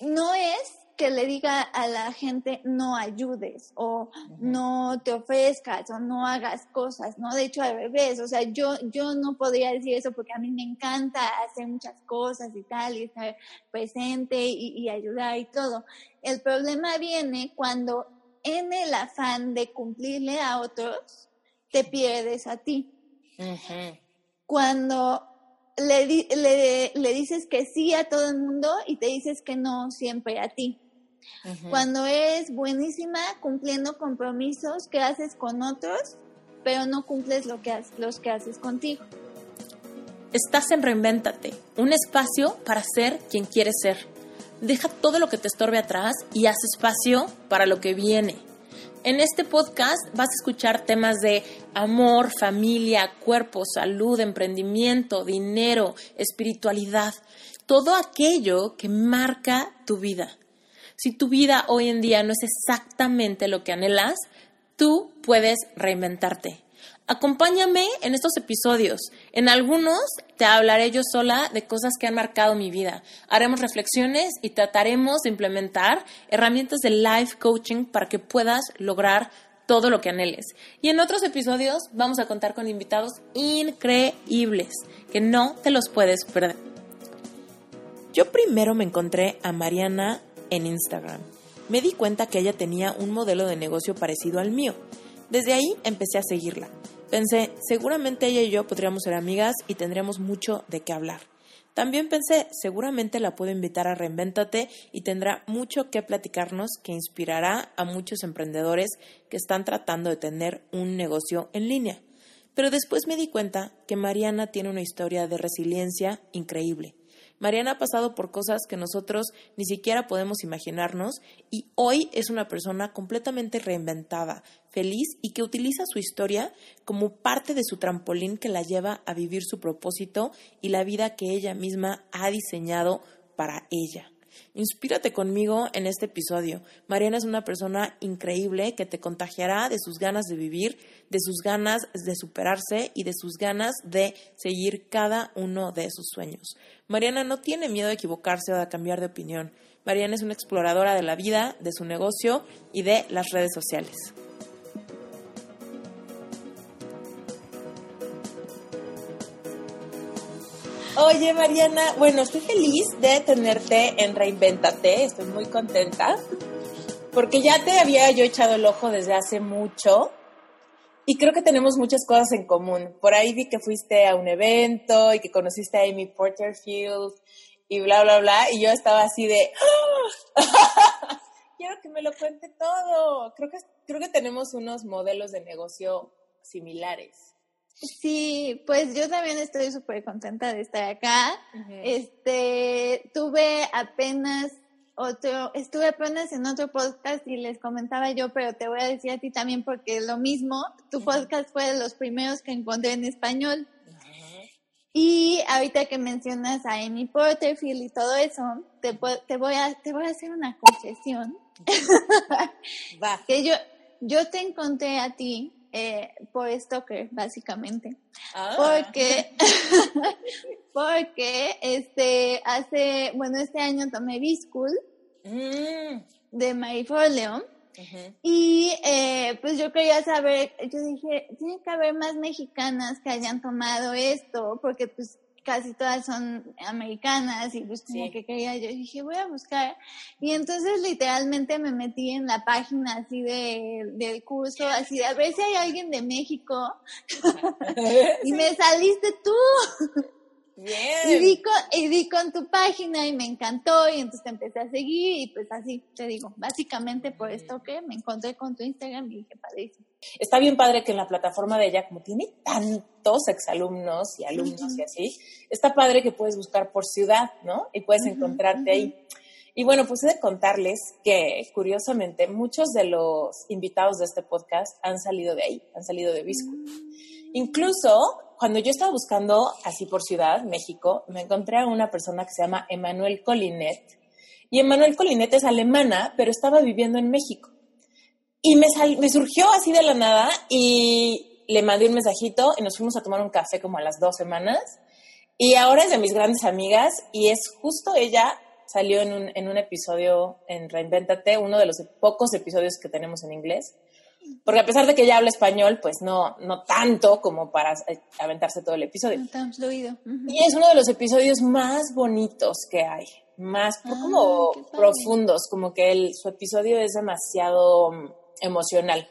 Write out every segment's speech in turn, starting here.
no es que le diga a la gente no ayudes o no te ofrezcas o no hagas cosas, ¿no? De hecho, al revés, o sea, yo, yo no podría decir eso porque a mí me encanta hacer muchas cosas y tal, y estar presente y, ayudar y todo. El problema viene cuando en el afán de cumplirle a otros, te pierdes a ti. Cuando le, le, le, dices que sí a todo el mundo y te dices que no siempre a ti. Cuando eres buenísima cumpliendo compromisos que haces con otros, pero no cumples lo que los que haces contigo. Estás en Reinvéntate, un espacio para ser quien quieres ser. Deja todo lo que te estorbe atrás y haz espacio para lo que viene. En este podcast vas a escuchar temas de amor, familia, cuerpo, salud, emprendimiento, dinero, espiritualidad, todo aquello que marca tu vida. Si tu vida hoy en día no es exactamente lo que anhelas, tú puedes reinventarte. Acompáñame en estos episodios. En algunos te hablaré yo sola de cosas que han marcado mi vida. Haremos reflexiones y trataremos de implementar herramientas de life coaching para que puedas lograr todo lo que anheles. Y en otros episodios vamos a contar con invitados increíbles que no te los puedes perder. Yo primero me encontré a Mariana en Instagram. Me di cuenta que ella tenía un modelo de negocio parecido al mío. Desde ahí empecé a seguirla. Pensé, seguramente ella y yo podríamos ser amigas y tendríamos mucho de qué hablar. También pensé, seguramente la puedo invitar a Reinvéntate y tendrá mucho que platicarnos que inspirará a muchos emprendedores que están tratando de tener un negocio en línea. Pero después me di cuenta que Mariana tiene una historia de resiliencia increíble. Mariana ha pasado por cosas que nosotros ni siquiera podemos imaginarnos y hoy es una persona completamente reinventada, feliz y que utiliza su historia como parte de su trampolín que la lleva a vivir su propósito y la vida que ella misma ha diseñado para ella. Inspírate conmigo en este episodio. Mariana es una persona increíble que te contagiará de sus ganas de vivir, de sus ganas de superarse y de sus ganas de seguir cada uno de sus sueños. Mariana no tiene miedo de equivocarse o de cambiar de opinión. Mariana es una exploradora de la vida, de su negocio y de las redes sociales. Oye, Mariana, bueno, estoy feliz de tenerte en Reinventate, estoy muy contenta, porque ya te había yo echado el ojo desde hace mucho y creo que tenemos muchas cosas en común. Por ahí vi que fuiste a un evento y que conociste a Amy Porterfield y bla, bla, bla, y yo estaba así de, ¡Ah! quiero que me lo cuente todo. Creo que, creo que tenemos unos modelos de negocio similares. Sí, pues yo también estoy súper contenta de estar acá. Este, tuve apenas otro, estuve apenas en otro podcast y les comentaba yo, pero te voy a decir a ti también porque lo mismo, tu podcast fue de los primeros que encontré en español. Y ahorita que mencionas a Amy Porterfield y todo eso, te, te, voy, a, te voy a hacer una confesión. Va. que yo, yo te encontré a ti eh, por Stoker, básicamente. Ah. Porque, porque este, hace, bueno, este año tomé B-School mm. de Mary. Y eh, pues yo quería saber, yo dije, tiene que haber más mexicanas que hayan tomado esto, porque pues casi todas son americanas y pues como que quería, yo dije, voy a buscar. Y entonces literalmente me metí en la página así de, del curso, así de a ver si hay alguien de México. y me saliste tú. Y di, con, y di con tu página y me encantó y entonces te empecé a seguir y pues así te digo, básicamente por esto que me encontré con tu Instagram y dije, padrísimo. Está bien padre que en la plataforma de ella, como tiene tantos exalumnos y alumnos y así, está padre que puedes buscar por ciudad, ¿no? Y puedes encontrarte ahí. Y bueno, pues he de contarles que, curiosamente, muchos de los invitados de este podcast han salido de ahí, han salido de Visco. Mm. Incluso cuando yo estaba buscando así por ciudad, México, me encontré a una persona que se llama Emanuel Colinet. Y Emanuel Colinet es alemana, pero estaba viviendo en México. Y me, me surgió así de la nada y le mandé un mensajito y nos fuimos a tomar un café como a las dos semanas. Y ahora es de mis grandes amigas y es justo ella salió en un, en un episodio en Reinventate, uno de los pocos episodios que tenemos en inglés. Porque a pesar de que ella habla español, pues no, no tanto como para aventarse todo el episodio. No tan fluido. Y es uno de los episodios más bonitos que hay, más ah, como profundos, como que el, su episodio es demasiado mm, emocional,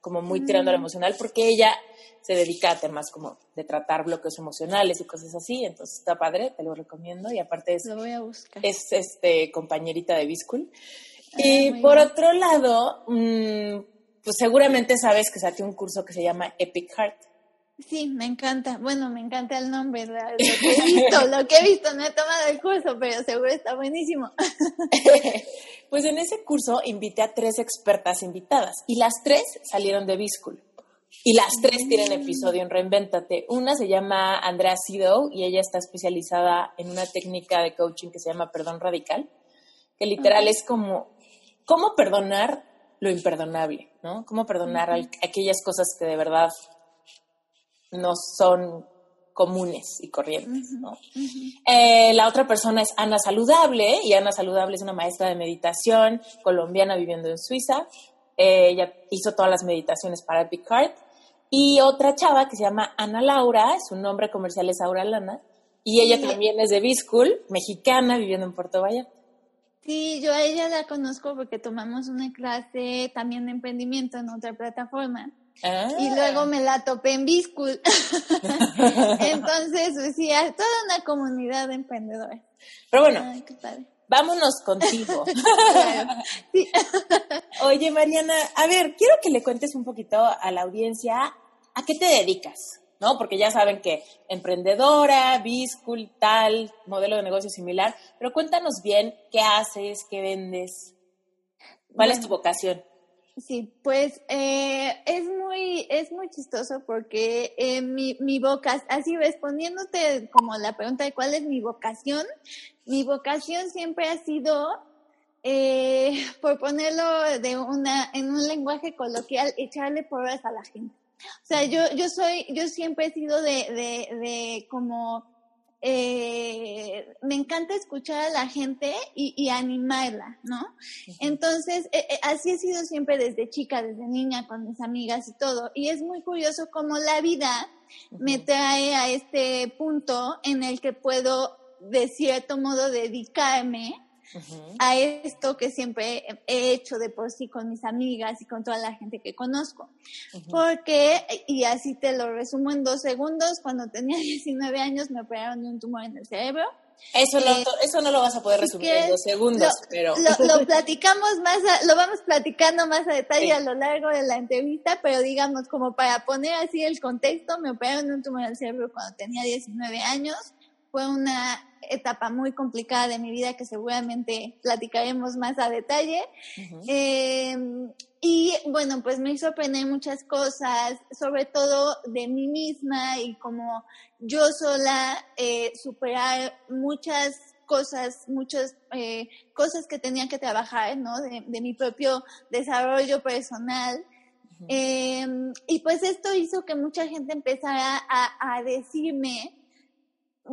como muy tirando al mm. emocional, porque ella se dedica a temas como de tratar bloques emocionales y cosas así, entonces está padre, te lo recomiendo y aparte es, es este, compañerita de Biscool. Ah, y por otro lado, mm, pues seguramente sabes que saqué un curso que se llama Epic Heart. Sí, me encanta. Bueno, me encanta el nombre, lo que he visto, lo que he visto, no he tomado el curso, pero seguro está buenísimo. pues en ese curso invité a tres expertas invitadas y las tres salieron de B-School. Y las tres tienen mm. episodio en Reinventate. Una se llama Andrea Sido y ella está especializada en una técnica de coaching que se llama perdón radical, que literal es como cómo perdonar lo imperdonable, ¿no? Cómo perdonar aquellas cosas que de verdad no son comunes y corrientes, ¿no? Eh, la otra persona es Ana Saludable, y Ana Saludable es una maestra de meditación colombiana viviendo en Suiza. Eh, ella hizo todas las meditaciones para Epic Heart. Y otra chava que se llama Ana Laura, su nombre comercial es Aura Lana, y ella también es de B-School, mexicana, viviendo en Puerto Vallarta. Sí, yo a ella la conozco porque tomamos una clase también de emprendimiento en otra plataforma. Ah. Y luego me la topé en B-School. Entonces, pues, sí, toda una comunidad de emprendedores. Pero bueno, vámonos contigo. Oye, Mariana, a ver, quiero que le cuentes un poquito a la audiencia a qué te dedicas, ¿no? Porque ya saben que emprendedora, B-School, tal, modelo de negocio similar, pero cuéntanos bien qué haces, qué vendes, cuál es tu vocación. Sí, pues eh, es muy es muy chistoso porque eh, mi, mi vocación, así respondiéndote como la pregunta de cuál es mi vocación, mi vocación siempre ha sido, eh, por ponerlo de una en un lenguaje coloquial, echarle porras a la gente. O sea, yo yo soy yo siempre he sido de de, de como eh, me encanta escuchar a la gente y, animarla, ¿no? Entonces, eh, eh, así he sido siempre desde chica, desde niña, con mis amigas y todo. Y es muy curioso cómo la vida me trae a este punto en el que puedo, de cierto modo, dedicarme a esto que siempre he hecho de por sí con mis amigas y con toda la gente que conozco. Porque, y así te lo resumo en dos segundos, cuando tenía 19 años me operaron de un tumor en el cerebro. Eso no, eh, eso no lo vas a poder resumir en dos segundos, pero... Lo, platicamos más, lo vamos platicando más a detalle a lo largo de la entrevista, pero digamos, como para poner así el contexto, me operaron de un tumor en el cerebro cuando tenía 19 años. Fue una etapa muy complicada de mi vida que seguramente platicaremos más a detalle. Em, y bueno, pues me hizo aprender muchas cosas, sobre todo de mí misma y como yo sola eh, superar muchas cosas, muchas eh, cosas que tenía que trabajar, ¿no? De, mi propio desarrollo personal. Em, y pues esto hizo que mucha gente empezara a, a decirme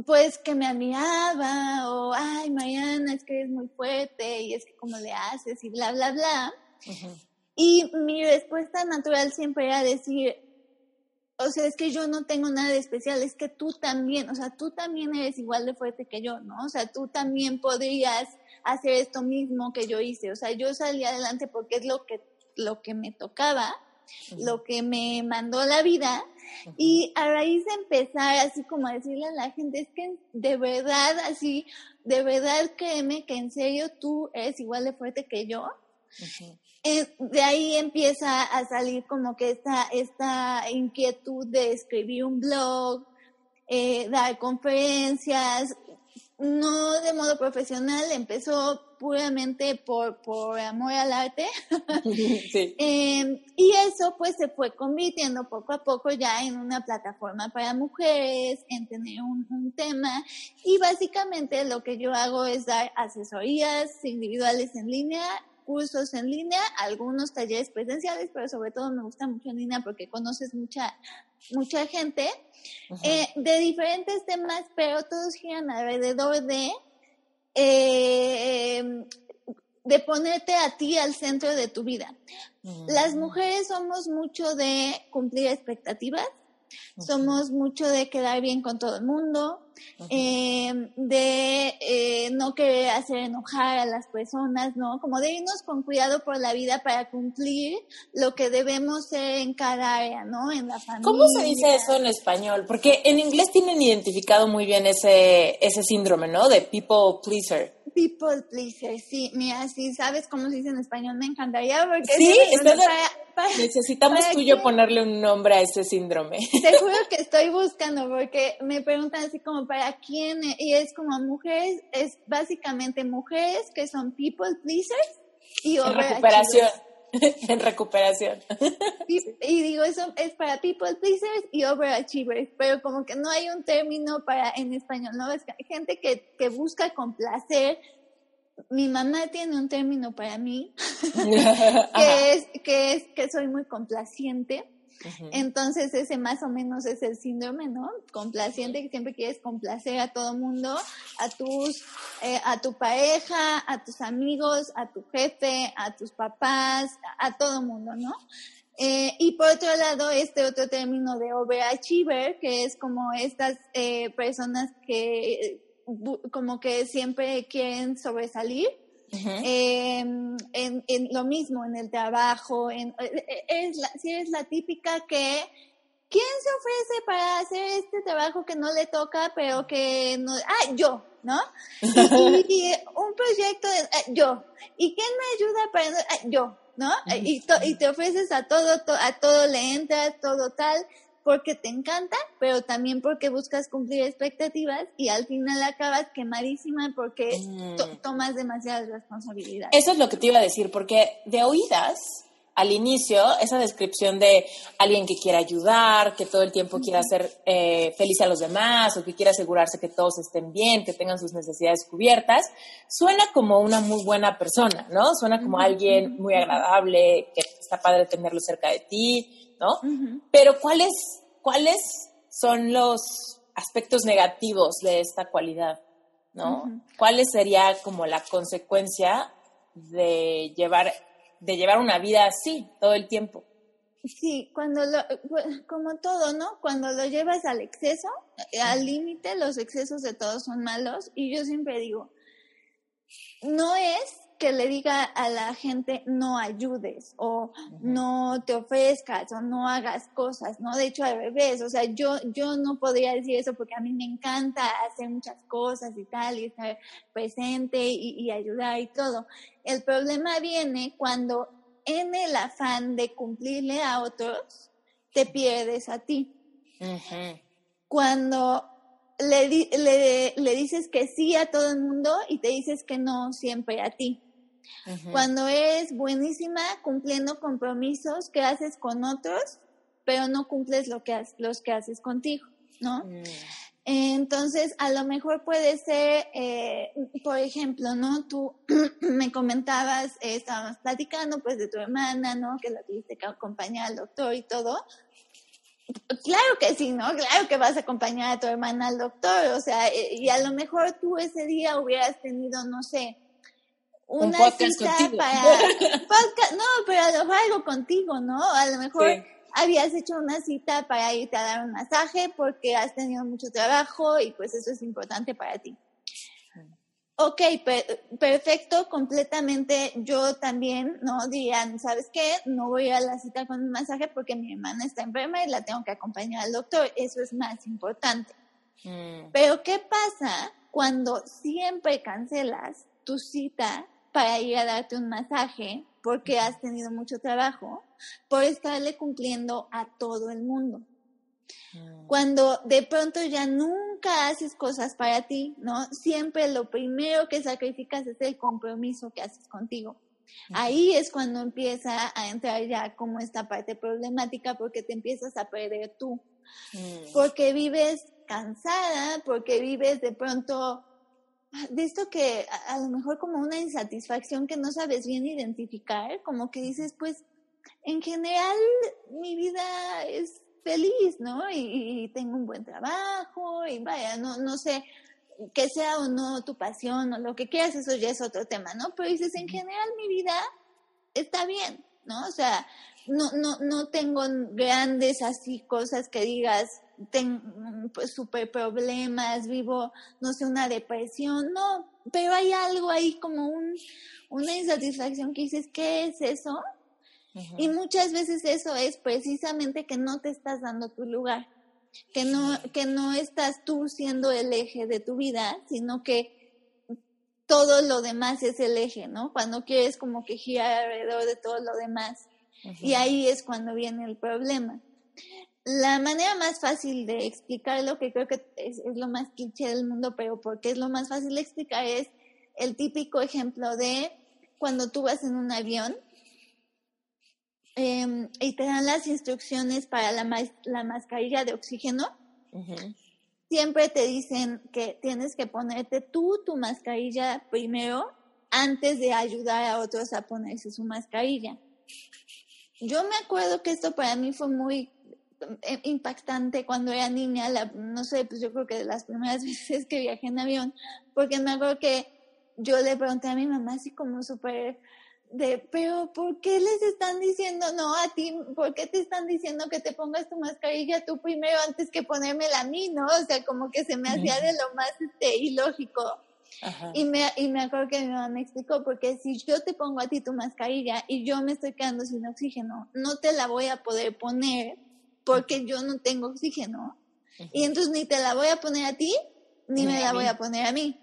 pues que me admiraba o, ay, Mariana, es que eres muy fuerte y es que cómo le haces y bla, bla, bla. Y mi respuesta natural siempre era decir, o sea, es que yo no tengo nada de especial, es que tú también, o sea, tú también eres igual de fuerte que yo, ¿no? O sea, tú también podrías hacer esto mismo que yo hice, o sea, yo salí adelante porque es lo que, lo que me tocaba, lo que me mandó la vida y a raíz de empezar así como a decirle a la gente, es que de verdad, así, de verdad créeme que en serio tú eres igual de fuerte que yo. Eh, de ahí empieza a salir como que esta, esta inquietud de escribir un blog, eh, dar conferencias, no de modo profesional, empezó puramente por, por amor al arte. Em, y eso pues se fue convirtiendo poco a poco ya en una plataforma para mujeres, en tener un, un tema. Y básicamente lo que yo hago es dar asesorías individuales en línea cursos en línea, algunos talleres presenciales, pero sobre todo me gusta mucho en línea porque conoces mucha, mucha gente eh, de diferentes temas, pero todos giran alrededor de eh, de ponerte a ti al centro de tu vida. Las mm. mujeres somos mucho de cumplir expectativas, somos mucho de quedar bien con todo el mundo, Em, de eh, no querer hacer enojar a las personas, ¿no? Como de irnos con cuidado por la vida para cumplir lo que debemos ser en cada área, ¿no? En la familia. ¿Cómo se dice eso en español? Porque en inglés tienen identificado muy bien ese, ese síndrome, ¿no? De people pleaser. People pleaser, sí. Mira, si sabes cómo se dice en español, me encantaría porque... Sí, necesitamos tú y yo ponerle un nombre a ese síndrome. Te juro que estoy buscando porque me preguntan así como para quién, y es como mujeres, es básicamente mujeres que son people pleasers y recuperación. en recuperación. Y, digo, eso es para people pleasers y overachievers, pero como que no hay un término para en español, ¿no? Es gente que, que busca complacer. Mi mamá tiene un término para mí, que, es, que es que soy muy complaciente. Entonces ese más o menos es el síndrome, ¿no? Complaciente, que siempre quieres complacer a todo mundo, a tus, eh, a tu pareja, a tus amigos, a tu jefe, a tus papás, a, todo mundo, ¿no? Eh, y por otro lado, este otro término de overachiever, que es como estas eh, personas que como que siempre quieren sobresalir, Em, en, lo mismo, en el trabajo, en, eh, eh, es la, si es la típica que ¿quién se ofrece para hacer este trabajo que no le toca, pero que no, ah, yo, ¿no? Y, un proyecto, de, ah, yo. ¿Y quién me ayuda para, ah, yo, ¿no? Y, y, te ofreces a todo, a todo le entras, todo tal porque te encanta, pero también porque buscas cumplir expectativas y al final acabas quemadísima porque mm. tomas demasiadas responsabilidades. Eso es lo que te iba a decir, porque de oídas, al inicio, esa descripción de alguien que quiere ayudar, que todo el tiempo quiere hacer eh, feliz a los demás o que quiere asegurarse que todos estén bien, que tengan sus necesidades cubiertas, suena como una muy buena persona, ¿no? Suena como alguien muy agradable, que está padre tenerlo cerca de ti, ¿no? Pero ¿cuáles, ¿cuáles son los aspectos negativos de esta cualidad, ¿no? ¿Cuáles sería como la consecuencia de llevar, de llevar una vida así todo el tiempo? Sí, cuando lo, como todo, ¿no? Cuando lo llevas al exceso, al límite, los excesos de todos son malos. Y yo siempre digo, no es que le diga a la gente no ayudes o no te ofrezcas o no hagas cosas, ¿no? De hecho, al revés, o sea, yo, yo no podría decir eso porque a mí me encanta hacer muchas cosas y tal, y estar presente y, ayudar y todo. El problema viene cuando en el afán de cumplirle a otros, te pierdes a ti. Cuando le, le, le, dices que sí a todo el mundo y te dices que no siempre a ti. Cuando es buenísima cumpliendo compromisos que haces con otros, pero no cumples lo que los que haces contigo, ¿no? Mm. Entonces, a lo mejor puede ser, eh, por ejemplo, ¿no? Tú me comentabas, eh, estábamos platicando pues de tu hermana, ¿no? Que la tuviste que acompañar al doctor y todo. Claro que sí, ¿no? Claro que vas a acompañar a tu hermana al doctor, o sea, eh, y a lo mejor tú ese día hubieras tenido, no sé, una cita para podcast, no, pero a lo mejor algo contigo, ¿no? A lo mejor habías hecho una cita para irte a dar un masaje porque has tenido mucho trabajo y pues eso es importante para ti. Ok, perfecto, completamente. Yo también, ¿no? Dirían, ¿sabes qué? No voy a la cita con un masaje porque mi hermana está enferma y la tengo que acompañar al doctor. Eso es más importante. Mm. Pero, ¿qué pasa cuando siempre cancelas tu cita para ir a darte un masaje porque has tenido mucho trabajo, por estarle cumpliendo a todo el mundo. Mm. Cuando de pronto ya nunca haces cosas para ti, ¿no? Siempre lo primero que sacrificas es el compromiso que haces contigo. Ahí es cuando empieza a entrar ya como esta parte problemática porque te empiezas a perder tú. Mm. Porque vives cansada, porque vives de pronto de esto que a, lo mejor como una insatisfacción que no sabes bien identificar, como que dices, pues en general mi vida es feliz, ¿no? Y, tengo un buen trabajo y vaya, no, no sé, que sea o no tu pasión o lo que quieras, eso ya es otro tema, ¿no? Pero dices, en general mi vida está bien, ¿no? O sea, no, no, no tengo grandes así cosas que digas, tengo pues, super problemas, vivo, no sé, una depresión, no, pero hay algo ahí como un, una insatisfacción que dices, ¿qué es eso? Y muchas veces eso es precisamente que no te estás dando tu lugar que no, que no estás tú siendo el eje de tu vida, sino que todo lo demás es el eje, ¿no? Cuando quieres como que girar alrededor de todo lo demás. Y ahí es cuando viene el problema. La manera más fácil de explicarlo, que creo que es, es lo más cliché del mundo, pero porque es lo más fácil de explicar, es el típico ejemplo de cuando tú vas en un avión Em, y te dan las instrucciones para la, la mascarilla de oxígeno. Siempre te dicen que tienes que ponerte tú tu mascarilla primero antes de ayudar a otros a ponerse su mascarilla. Yo me acuerdo que esto para mí fue muy impactante cuando era niña, no sé, pues yo creo que de las primeras veces que viajé en avión, porque me acuerdo que yo le pregunté a mi mamá así como súper de, pero ¿por qué les están diciendo no a ti? ¿Por qué te están diciendo que te pongas tu mascarilla tú primero antes que ponérmela a mí, no? O sea, como que se me hacía de lo más este, ilógico. Y, me, y me acuerdo que mi mamá me explicó, porque si yo te pongo a ti tu mascarilla y yo me estoy quedando sin oxígeno, no te la voy a poder poner porque yo no tengo oxígeno. Y entonces ni te la voy a poner a ti, ni me la voy a poner a mí.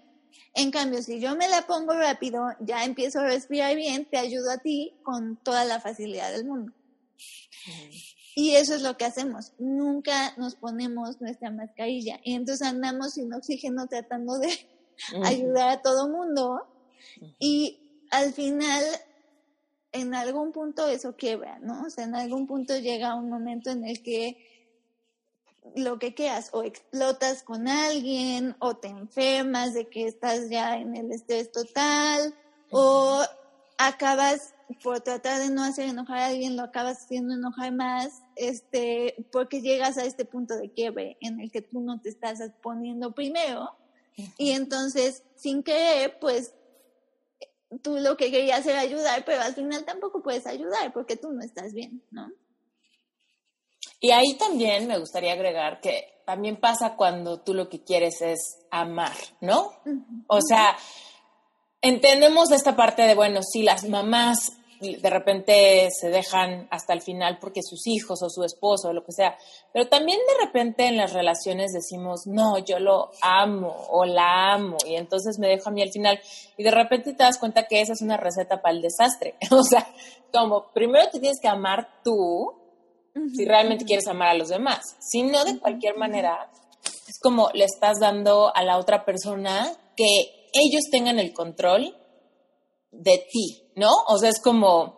En cambio, si yo me la pongo rápido, ya empiezo a respirar bien, te ayudo a ti con toda la facilidad del mundo. Y eso es lo que hacemos. Nunca nos ponemos nuestra mascarilla. Y entonces andamos sin oxígeno tratando de ayudar a todo mundo. Y al final, en algún punto eso quiebra, ¿no? O sea, en algún punto llega un momento en el que lo que quieras, o explotas con alguien, o te enfermas de que estás ya en el estrés total, o acabas por tratar de no hacer enojar a alguien, lo acabas haciendo enojar más, este, porque llegas a este punto de quiebre en el que tú no te estás poniendo primero, y entonces, sin querer, pues tú lo que querías era ayudar, pero al final tampoco puedes ayudar porque tú no estás bien, ¿no? Y ahí también me gustaría agregar que también pasa cuando tú lo que quieres es amar, ¿no? O sea, entendemos esta parte de, bueno, si las mamás de repente se dejan hasta el final porque sus hijos o su esposo o lo que sea, pero también de repente en las relaciones decimos, no, yo lo amo o la amo y entonces me dejo a mí al final. Y de repente te das cuenta que esa es una receta para el desastre. O sea, como primero te tienes que amar tú si realmente quieres amar a los demás. Si no, de cualquier manera, es como le estás dando a la otra persona que ellos tengan el control de ti, ¿no? O sea, es como,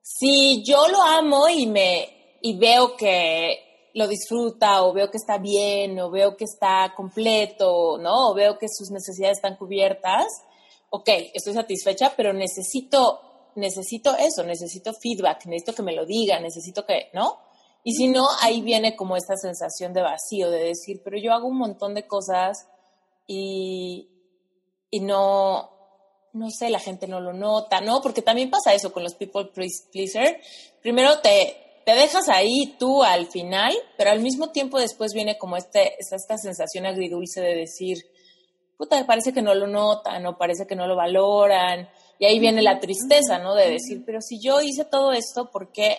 si yo lo amo y me, y veo que lo disfruta, o veo que está bien, o veo que está completo, ¿no? O veo que sus necesidades están cubiertas, ok, estoy satisfecha, pero necesito necesito eso, necesito feedback, necesito que me lo diga, necesito que, ¿no? Y si no, ahí viene como esta sensación de vacío, de decir, pero yo hago un montón de cosas y, y no, no sé, la gente no lo nota, ¿no? Porque también pasa eso con los people pleaser. Primero te, te dejas ahí tú al final, pero al mismo tiempo después viene como este, esta sensación agridulce de decir, puta, parece que no lo notan o parece que no lo valoran y ahí viene la tristeza, ¿no? De decir, pero si yo hice todo esto, ¿por qué,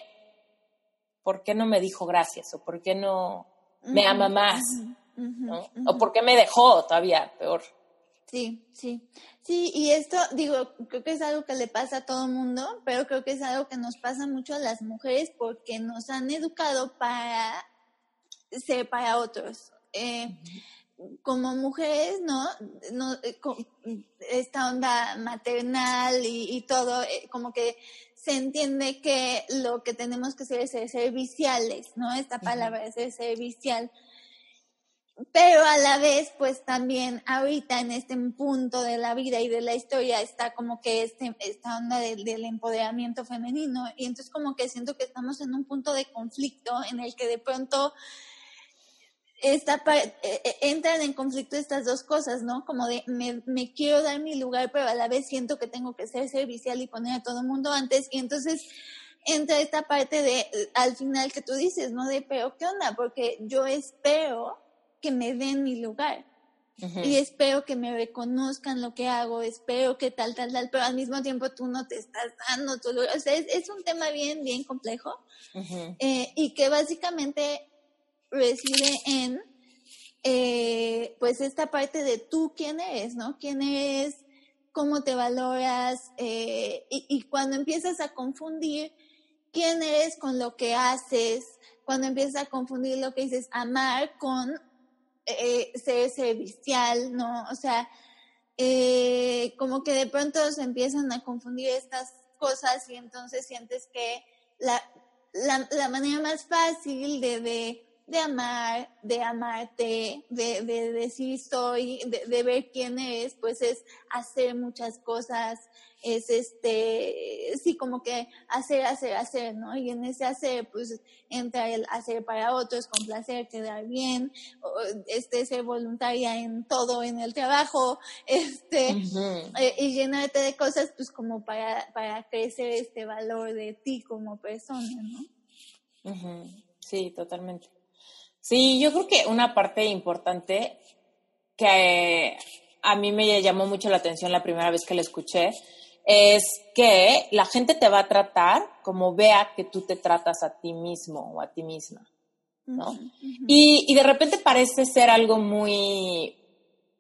por qué no me dijo gracias? ¿O por qué no me ama más? ¿no? ¿O por qué me dejó todavía peor? Sí, sí. Sí, y esto, digo, creo que es algo que le pasa a todo el mundo, pero creo que es algo que nos pasa mucho a las mujeres porque nos han educado para ser para otros. Eh, como mujeres, ¿no? no eh, esta onda maternal y, todo, eh, como que se entiende que lo que tenemos que hacer es ser serviciales, ¿no? Esta palabra es ser servicial. Pero a la vez, pues también ahorita en este punto de la vida y de la historia está como que este, esta onda del, empoderamiento femenino y entonces como que siento que estamos en un punto de conflicto en el que de pronto esta e, e, entran en conflicto estas dos cosas, ¿no? Como de me, me, quiero dar mi lugar, pero a la vez siento que tengo que ser servicial y poner a todo el mundo antes. Y entonces entra esta parte de, al final que tú dices, ¿no? De, pero ¿qué onda? Porque yo espero que me den mi lugar. Y espero que me reconozcan lo que hago, espero que tal, tal, tal, pero al mismo tiempo tú no te estás dando tu lugar. O sea, es, un tema bien, bien complejo eh, y que básicamente reside en, eh, pues, esta parte de tú quién eres, ¿no? ¿Quién eres? ¿Cómo te valoras? Eh, y, y cuando empiezas a confundir quién eres con lo que haces, cuando empiezas a confundir lo que dices amar con eh, ser servicial, ¿no? O sea, eh, como que de pronto se empiezan a confundir estas cosas y entonces sientes que la, la, manera más fácil de, de, amar, de amarte, de, de decir soy, de, de ver quién eres, pues es hacer muchas cosas, es este, sí, como que hacer, hacer, hacer, ¿no? Y en ese hacer, pues entra el hacer para otros, complacer, quedar bien, este, ser voluntaria en todo, en el trabajo, este, eh, y llenarte de cosas, pues como para, para crecer este valor de ti como persona, ¿no? Sí, totalmente. Sí, yo creo que una parte importante que a mí me llamó mucho la atención la primera vez que la escuché es que la gente te va a tratar como vea que tú te tratas a ti mismo o a ti misma, ¿no? y, y, de repente parece ser algo muy,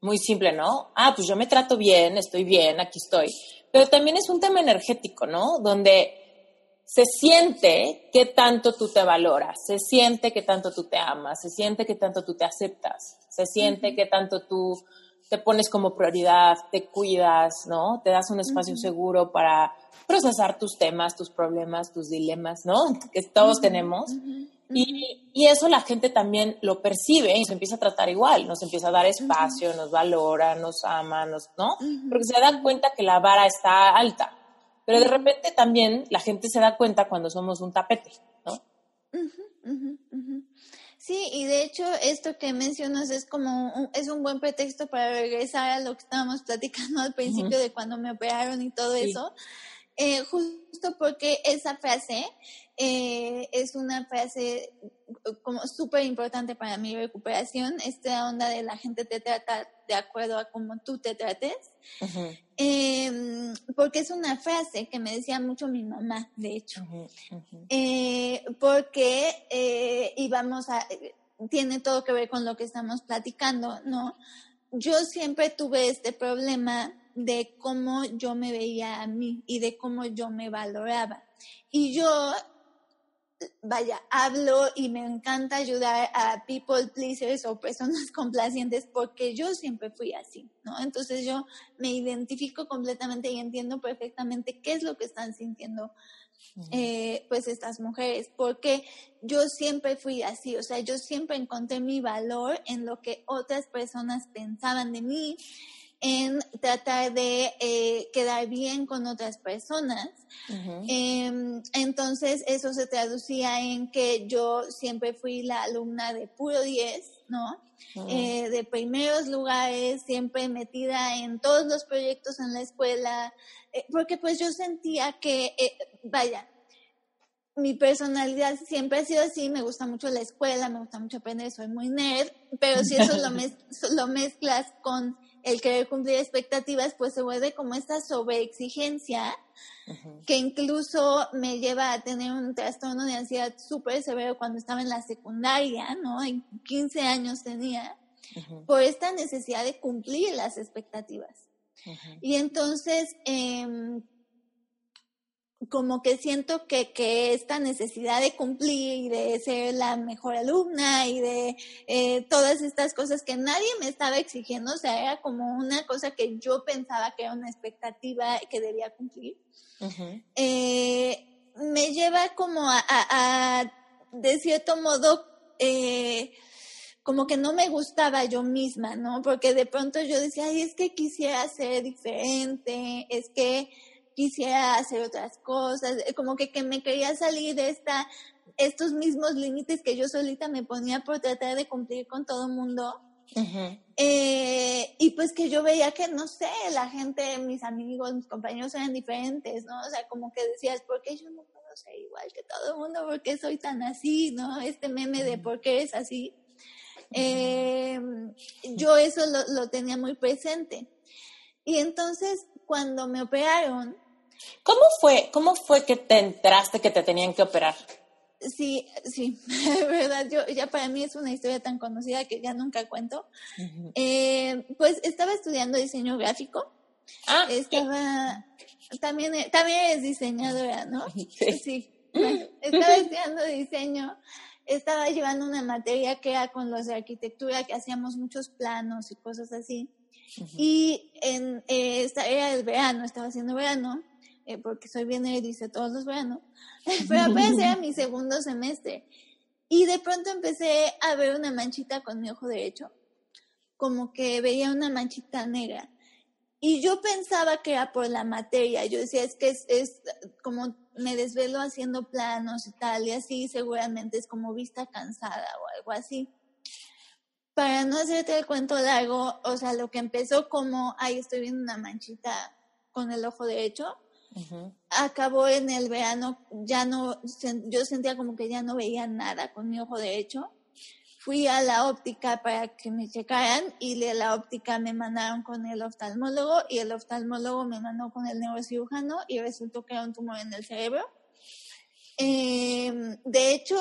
muy simple, ¿no? Ah, pues yo me trato bien, estoy bien, aquí estoy. Pero también es un tema energético, ¿no? Donde se siente que tanto tú te valoras, se siente que tanto tú te amas, se siente que tanto tú te aceptas, se siente que tanto tú te pones como prioridad, te cuidas, ¿no? Te das un espacio seguro para procesar tus temas, tus problemas, tus dilemas, ¿no? Que todos tenemos. Y, y, eso la gente también lo percibe y se empieza a tratar igual, nos empieza a dar espacio, nos valora, nos ama, nos, ¿no? Porque se da cuenta que la vara está alta. Pero de repente también la gente se da cuenta cuando somos un tapete, ¿no? Sí, y de hecho esto que mencionas es como un, es un buen pretexto para regresar a lo que estábamos platicando al principio de cuando me operaron y todo eso. Eh, justo porque esa frase eh, es una frase como súper importante para mi recuperación, esta onda de la gente te trata de acuerdo a cómo tú te trates, em, porque es una frase que me decía mucho mi mamá, de hecho, eh, porque íbamos a, tiene todo que ver con lo que estamos platicando, ¿no? Yo siempre tuve este problema de cómo yo me veía a mí y de cómo yo me valoraba. Y yo, vaya, hablo y me encanta ayudar a people pleasers o personas complacientes porque yo siempre fui así, ¿no? Entonces yo me identifico completamente y entiendo perfectamente qué es lo que están sintiendo eh, pues estas mujeres, porque yo siempre fui así, o sea, yo siempre encontré mi valor en lo que otras personas pensaban de mí, en tratar de eh, quedar bien con otras personas. Em, entonces, eso se traducía en que yo siempre fui la alumna de puro 10, ¿no? Eh, de primeros lugares, siempre metida en todos los proyectos en la escuela, eh, porque pues yo sentía que, vaya, mi personalidad siempre ha sido así, me gusta mucho la escuela, me gusta mucho aprender, soy muy nerd, pero si eso lo, lo mezclas con el querer cumplir expectativas, pues se vuelve como esta sobreexigencia que incluso me lleva a tener un trastorno de ansiedad súper severo cuando estaba en la secundaria, ¿no? En 15 años tenía, por esta necesidad de cumplir las expectativas. Y entonces, eh, como que siento que, que, esta necesidad de cumplir y de ser la mejor alumna y de eh, todas estas cosas que nadie me estaba exigiendo, o sea, era como una cosa que yo pensaba que era una expectativa que debía cumplir, eh, me lleva como a, de cierto modo, eh, como que no me gustaba yo misma, ¿no? Porque de pronto yo decía, ay, es que quisiera ser diferente, es que quisiera hacer otras cosas, eh, como que, que me quería salir de esta, estos mismos límites que yo solita me ponía por tratar de cumplir con todo el mundo. Eh, y pues que yo veía que, no sé, la gente, mis amigos, mis compañeros eran diferentes, ¿no? O sea, como que decías, ¿por qué yo no puedo ser igual que todo el mundo? ¿Por qué soy tan así? ¿No? Este meme de ¿por qué es así? Eh, yo eso lo, lo tenía muy presente. Y entonces, cuando me operaron... ¿Cómo fue, cómo fue que te entraste que te tenían que operar? Sí, sí, de verdad, yo ya para mí es una historia tan conocida que ya nunca cuento. Eh, pues estaba estudiando diseño gráfico. Ah, estaba, también, también es diseñadora, ¿no? Sí. estaba estudiando diseño, estaba llevando una materia que era con los de arquitectura, que hacíamos muchos planos y cosas así. Y en, eh, era el verano, estaba haciendo verano, eh, porque soy bien dice todos los veranos, pero apenas era mi segundo semestre. Y de pronto empecé a ver una manchita con mi ojo derecho, como que veía una manchita negra. Y yo pensaba que era por la materia. Yo decía, es que es, es, como me desvelo haciendo planos y tal, y así seguramente es como vista cansada o algo así. Para no hacerte el cuento largo, o sea, lo que empezó como, ahí estoy viendo una manchita con el ojo derecho, Acabó en el verano, ya no, yo sentía como que ya no veía nada con mi ojo derecho. Fui a la óptica para que me checaran y de la óptica me mandaron con el oftalmólogo y el oftalmólogo me mandó con el neurocirujano y resultó que era un tumor en el cerebro. Em, de hecho,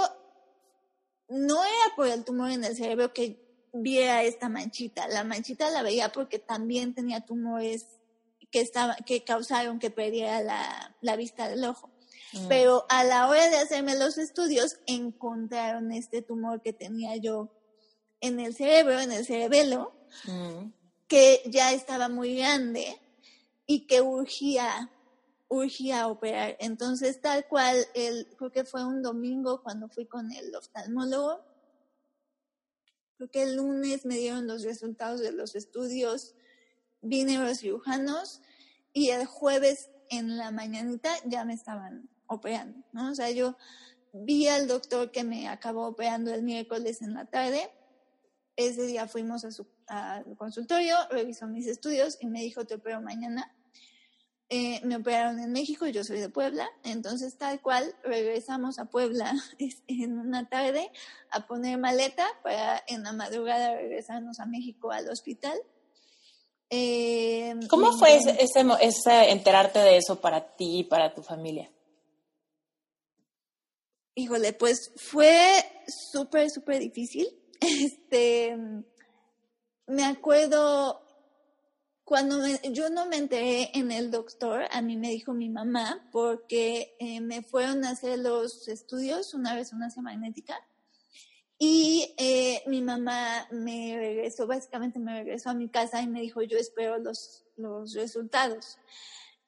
no era por el tumor en el cerebro que viera esta manchita. La manchita la veía porque también tenía tumores que, estaba, que causaron que perdiera la, la vista del ojo. Mm. Pero a la hora de hacerme los estudios, encontraron este tumor que tenía yo en el cerebro, en el cerebelo, mm. que ya estaba muy grande y que urgía, urgía operar. Entonces, tal cual, el, creo que fue un domingo cuando fui con el oftalmólogo. Creo el lunes me dieron los resultados de los estudios vine a los cirujanos y el jueves en la mañanita ya me estaban operando, ¿no? O sea, yo vi al doctor que me acabó operando el miércoles en la tarde. Ese día fuimos a su consultorio, revisó mis estudios y me dijo, te opero mañana. Eh, me operaron en México, yo soy de Puebla, entonces tal cual regresamos a Puebla en una tarde a poner maleta para en la madrugada regresarnos a México al hospital eh, ¿Cómo fue ese, ese, enterarte de eso para ti y para tu familia? Híjole, pues fue súper, súper difícil. Este, me acuerdo cuando yo no me enteré en el doctor, a mí me dijo mi mamá, porque eh, me fueron a hacer los estudios, una una magnética, y eh, mi mamá me regresó, básicamente me regresó a mi casa y me dijo, yo espero los, los resultados.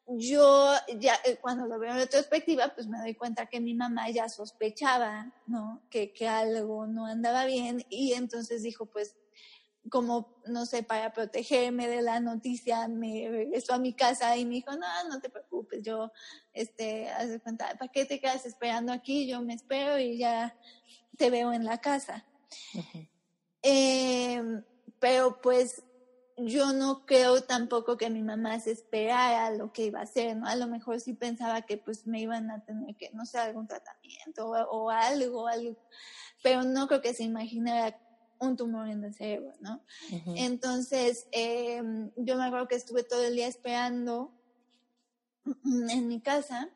Yo ya eh, cuando lo veo en retrospectiva, pues me doy cuenta que mi mamá ya sospechaba, ¿no? Que, que algo no andaba bien y entonces dijo, pues como, no sé, para protegerme de la noticia, me regresó a mi casa y me dijo, no, no te preocupes, yo, este, haz de cuenta, ¿para qué te quedas esperando aquí? Yo me espero y ya te veo en la casa. Em, pero pues yo no creo tampoco que mi mamá se esperara lo que iba a hacer, ¿no? A lo mejor sí pensaba que pues me iban a tener que, no sé, algún tratamiento o, algo, algo, pero no creo que se imaginara un tumor en el cerebro, ¿no? Entonces, em, yo me acuerdo que estuve todo el día esperando en mi casa,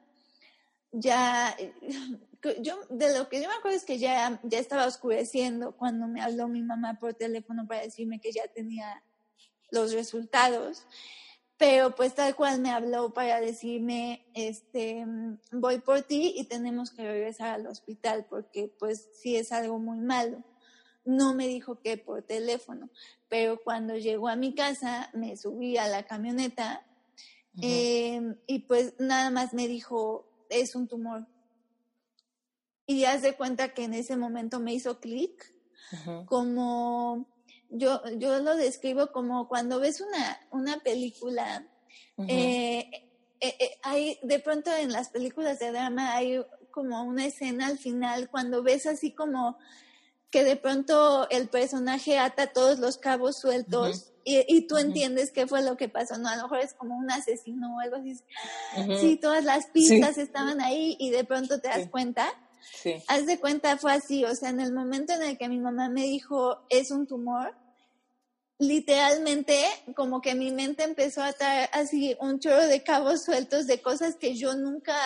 ya yo, de lo que yo me acuerdo es que ya, ya estaba oscureciendo cuando me habló mi mamá por teléfono para decirme que ya tenía los resultados. Pero pues tal cual me habló para decirme, este, voy por ti y tenemos que regresar al hospital porque pues sí es algo muy malo. No me dijo que por teléfono, pero cuando llegó a mi casa me subí a la camioneta em, y pues nada más me dijo, es un tumor y haz de cuenta que en ese momento me hizo clic, como yo, yo lo describo como cuando ves una, una película, eh, eh, hay, de pronto en las películas de drama hay como una escena al final cuando ves así como que de pronto el personaje ata todos los cabos sueltos y, tú entiendes qué fue lo que pasó, ¿no? A lo mejor es como un asesino o algo así. Sí, todas las pistas estaban ahí y de pronto te das cuenta. Sí. Haz de cuenta, fue así, o sea, en el momento en el que mi mamá me dijo, es un tumor, literalmente como que mi mente empezó a atar así un chorro de cabos sueltos de cosas que yo nunca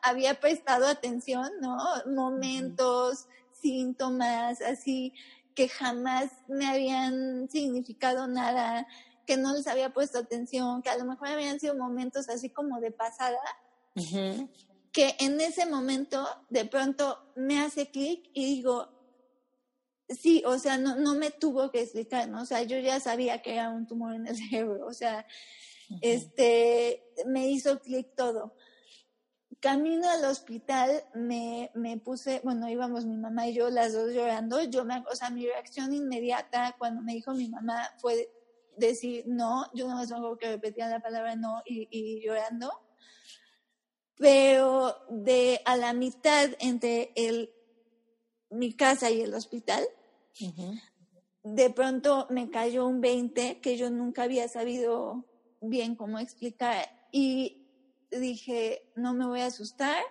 había prestado atención, ¿no? Momentos, síntomas, así que jamás me habían significado nada, que no les había puesto atención, que a lo mejor habían sido momentos así como de pasada, que en ese momento de pronto me hace clic y digo, sí, o sea, no, no me tuvo que explicar, ¿no? O sea, yo ya sabía que era un tumor en el cerebro, o sea, este, me hizo clic todo camino al hospital me, me, puse, bueno, íbamos mi mamá y yo, las dos llorando. Yo me, o sea, mi reacción inmediata cuando me dijo mi mamá fue decir no, yo no me acuerdo que repetía la palabra no y, llorando. Pero de a la mitad entre el, mi casa y el hospital, de pronto me cayó un 20 que yo nunca había sabido bien cómo explicar. Y dije, no me voy a asustar,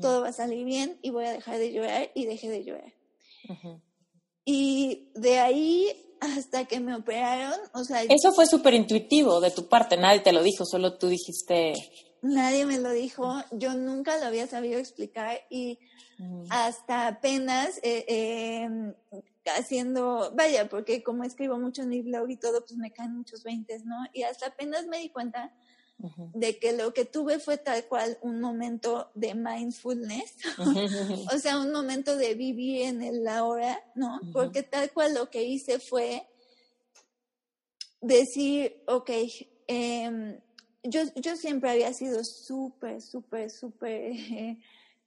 todo va a salir bien y voy a dejar de llorar y dejé de llorar. Y de ahí hasta que me operaron, o sea... Eso fue súper intuitivo de tu parte, nadie te lo dijo, solo tú dijiste... Nadie me lo dijo, yo nunca lo había sabido explicar y hasta apenas eh, em, haciendo, vaya, porque como escribo mucho en mi blog y todo, pues me caen muchos veintes, ¿no? Y hasta apenas me di cuenta de que lo que tuve fue tal cual un momento de mindfulness, o sea, un momento de vivir en el ahora, ¿no? Porque tal cual lo que hice fue decir, ok, em, yo, yo siempre había sido súper, súper, súper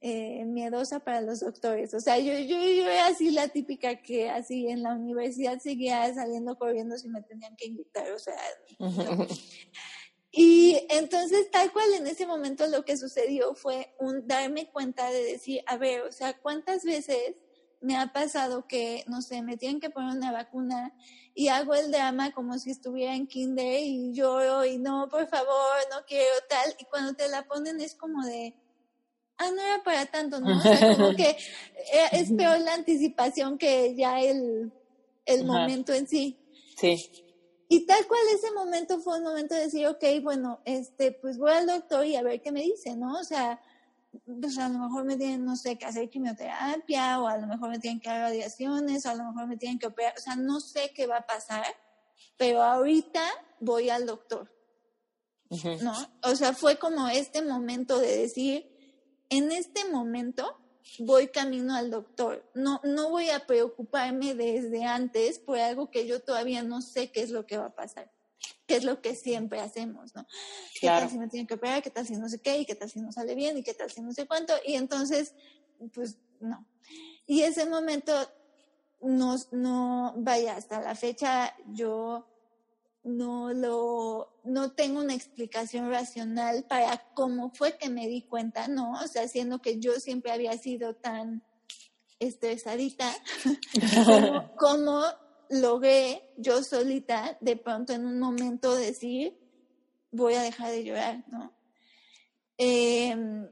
eh, miedosa para los doctores. O sea, yo, yo, yo era así la típica que así en la universidad seguía saliendo corriendo si me tenían que invitar. O sea, Y entonces, tal cual en ese momento lo que sucedió fue un darme cuenta de decir, a ver, o sea, ¿cuántas veces me ha pasado que, no sé, me tienen que poner una vacuna y hago el drama como si estuviera en kinder y lloro y no, por favor, no quiero tal, y cuando te la ponen es como de, ah, no era para tanto, ¿no? O sea, como que eh, es peor la anticipación que ya el, el momento en sí. Sí. Y tal cual ese momento fue un momento de decir, ok, bueno, este, pues voy al doctor y a ver qué me dice, ¿no? O sea, pues a lo mejor me tienen, no sé, que hacer quimioterapia, o a lo mejor me tienen que dar radiaciones, o a lo mejor me tienen que operar, o sea, no sé qué va a pasar, pero ahorita voy al doctor, ¿no? O sea, fue como este momento de decir, en este momento voy camino al doctor. No, no voy a preocuparme desde antes por algo que yo todavía no sé qué es lo que va a pasar, qué es lo que siempre hacemos, ¿no? ¿Qué tal si me tienen que operar? ¿Qué tal si no sé qué? ¿Y qué tal si no sale bien? ¿Y qué tal si no sé cuánto? Y entonces, pues no. Y ese momento, no, no, vaya, hasta la fecha yo no lo, no tengo una explicación racional para cómo fue que me di cuenta, ¿no? O sea, siendo que yo siempre había sido tan estresadita, como, logré yo solita de pronto en un momento decir, voy a dejar de llorar, ¿no? Em,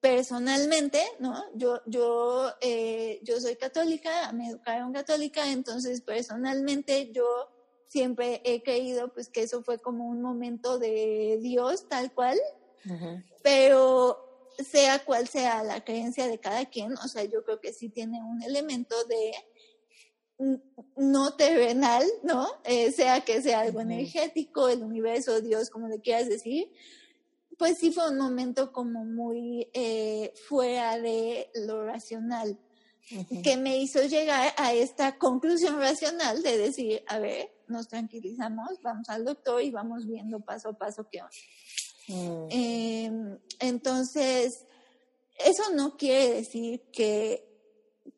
personalmente, ¿no? Yo, yo, eh, yo soy católica, me educaron católica, entonces personalmente yo siempre he creído pues que eso fue como un momento de Dios tal cual, pero sea cual sea la creencia de cada quien, o sea, yo creo que sí tiene un elemento de no terrenal, ¿no? Eh, sea que sea algo energético, el universo, Dios, como le quieras decir, pues sí fue un momento como muy eh, fuera de lo racional, que me hizo llegar a esta conclusión racional de decir, a ver, nos tranquilizamos, vamos al doctor y vamos viendo paso a paso qué onda. Mm. Em, entonces, eso no quiere decir que,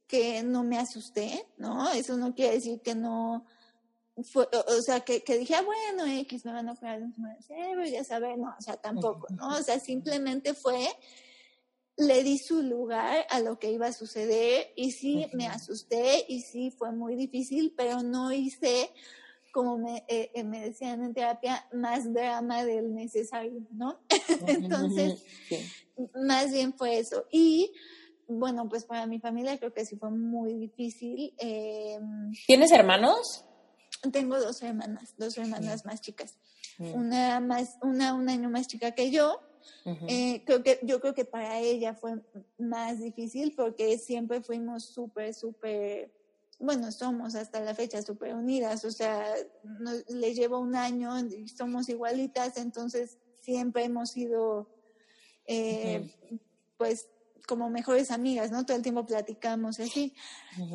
que no me asusté, ¿no? Eso no quiere decir que no, fue, o sea, que, que dije, ah, bueno, X me van a operar un cerebro, ya saber, no, o sea, tampoco, ¿no? O sea, simplemente fue, le di su lugar a lo que iba a suceder y sí me asusté y sí fue muy difícil, pero no hice, como me, eh, eh, me decían en terapia, más drama del necesario, ¿no? Entonces, más bien fue eso. Y bueno, pues para mi familia creo que sí fue muy difícil. Em, ¿Tienes hermanos? Tengo dos hermanas, dos hermanas más chicas. Una más, una un año más chica que yo. Eh, creo que, yo creo que para ella fue más difícil porque siempre fuimos súper, súper, bueno, somos hasta la fecha súper unidas, o sea, le llevo un año y somos igualitas, entonces siempre hemos sido, eh, pues, como mejores amigas, ¿no? Todo el tiempo platicamos así.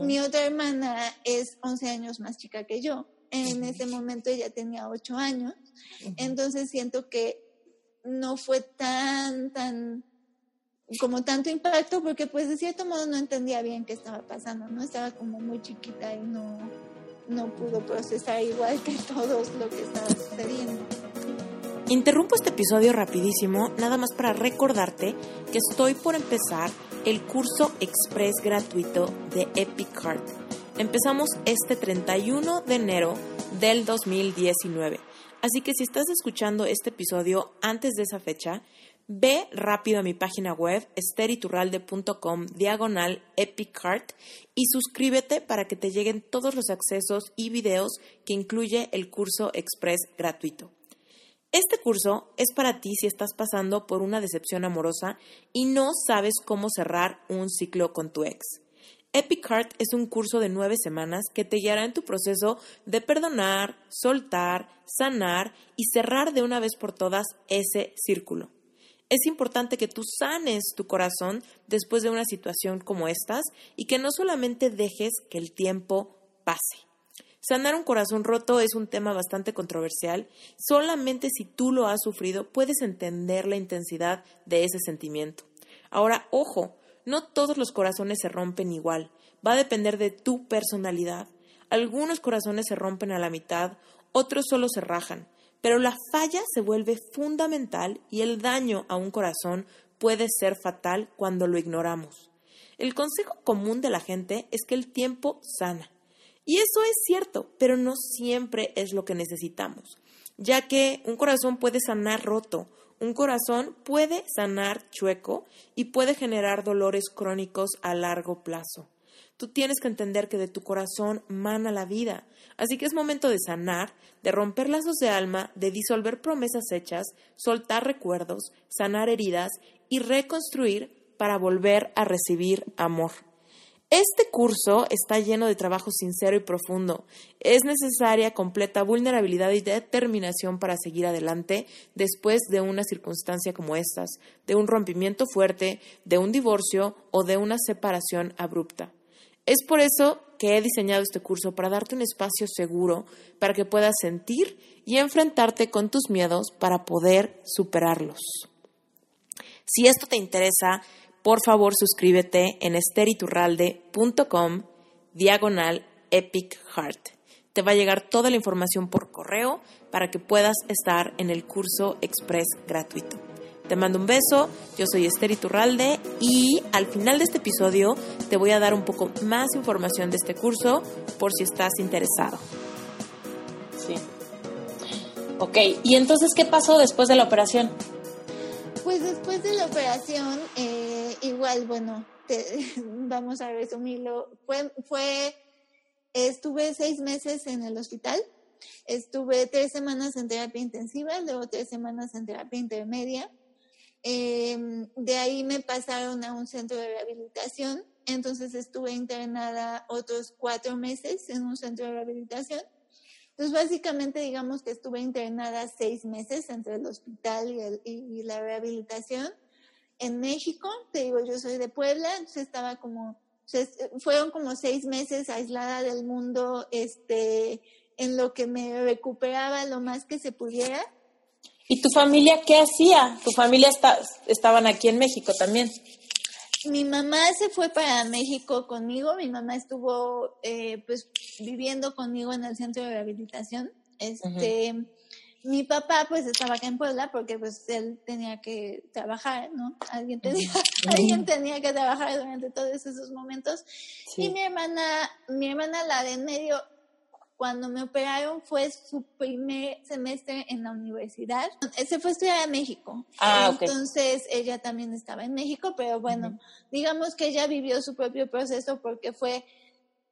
Mi otra hermana es 11 años más chica que yo. En ese momento ella tenía 8 años. Entonces siento que no fue tan, tan, como tanto impacto porque pues de cierto modo no entendía bien qué estaba pasando, ¿no? Estaba como muy chiquita y no, no pudo procesar igual que todos lo que estaba sucediendo. Interrumpo este episodio rapidísimo, nada más para recordarte que estoy por empezar el curso express gratuito de Epic Heart. Empezamos este 31 de enero del 2019. Así que si estás escuchando este episodio antes de esa fecha, ve rápido a mi página web esteriturralde.com diagonal Epic Heart y suscríbete para que te lleguen todos los accesos y videos que incluye el curso express gratuito. Este curso es para ti si estás pasando por una decepción amorosa y no sabes cómo cerrar un ciclo con tu ex. Epic es un curso de nueve semanas que te guiará en tu proceso de perdonar, soltar, sanar y cerrar de una vez por todas ese círculo. Es importante que tú sanes tu corazón después de una situación como estas y que no solamente dejes que el tiempo pase. Sanar un corazón roto es un tema bastante controversial. Solamente si tú lo has sufrido puedes entender la intensidad de ese sentimiento. Ahora, ojo, no todos los corazones se rompen igual. Va a depender de tu personalidad. Algunos corazones se rompen a la mitad, otros solo se rajan. Pero la falla se vuelve fundamental y el daño a un corazón puede ser fatal cuando lo ignoramos. El consejo común de la gente es que el tiempo sana. Y eso es cierto, pero no siempre es lo que necesitamos, ya que un corazón puede sanar roto, un corazón puede sanar chueco y puede generar dolores crónicos a largo plazo. Tú tienes que entender que de tu corazón mana la vida. Así que es momento de sanar, de romper lazos de alma, de disolver promesas hechas, soltar recuerdos, sanar heridas y reconstruir para volver a recibir amor. Este curso está lleno de trabajo sincero y profundo. Es necesaria completa vulnerabilidad y determinación para seguir adelante después de una circunstancia como estas, de un rompimiento fuerte, de un divorcio o de una separación abrupta. Es por eso que he diseñado este curso para darte un espacio seguro para que puedas sentir y enfrentarte con tus miedos para poder superarlos. Si esto te interesa, por favor suscríbete en esteriturralde.com diagonal epic heart. Te va a llegar toda la información por correo para que puedas estar en el curso express gratuito. Te mando un beso, yo soy Esther Iturralde y al final de este episodio te voy a dar un poco más información de este curso por si estás interesado. Sí. Ok, ¿y entonces qué pasó después de la operación? Pues después de la operación, eh, igual, bueno, vamos a resumirlo. Fue, fue, estuve seis meses en el hospital, estuve tres semanas en terapia intensiva, luego tres semanas en terapia intermedia. Em, de ahí me pasaron a un centro de rehabilitación, entonces estuve internada otros cuatro meses en un centro de rehabilitación entonces, básicamente, digamos que estuve internada seis meses entre el hospital y, la rehabilitación en México. Te digo, yo soy de Puebla, entonces estaba como, fueron como seis meses aislada del mundo, este, en lo que me recuperaba lo más que se pudiera. ¿Y tu familia qué hacía? ¿Tu familia está, estaban aquí en México también? Mi mamá se fue para México conmigo, mi mamá estuvo eh, pues viviendo conmigo en el centro de rehabilitación. Este, mi papá pues estaba acá en Puebla porque pues él tenía que trabajar, ¿no? Alguien tenía, alguien tenía que trabajar durante todos esos momentos. Y mi hermana, mi hermana la de en medio, cuando me operaron fue su primer semestre en la universidad. Se fue a estudiar a México. Ah, Entonces ella también estaba en México, pero bueno, digamos que ella vivió su propio proceso porque fue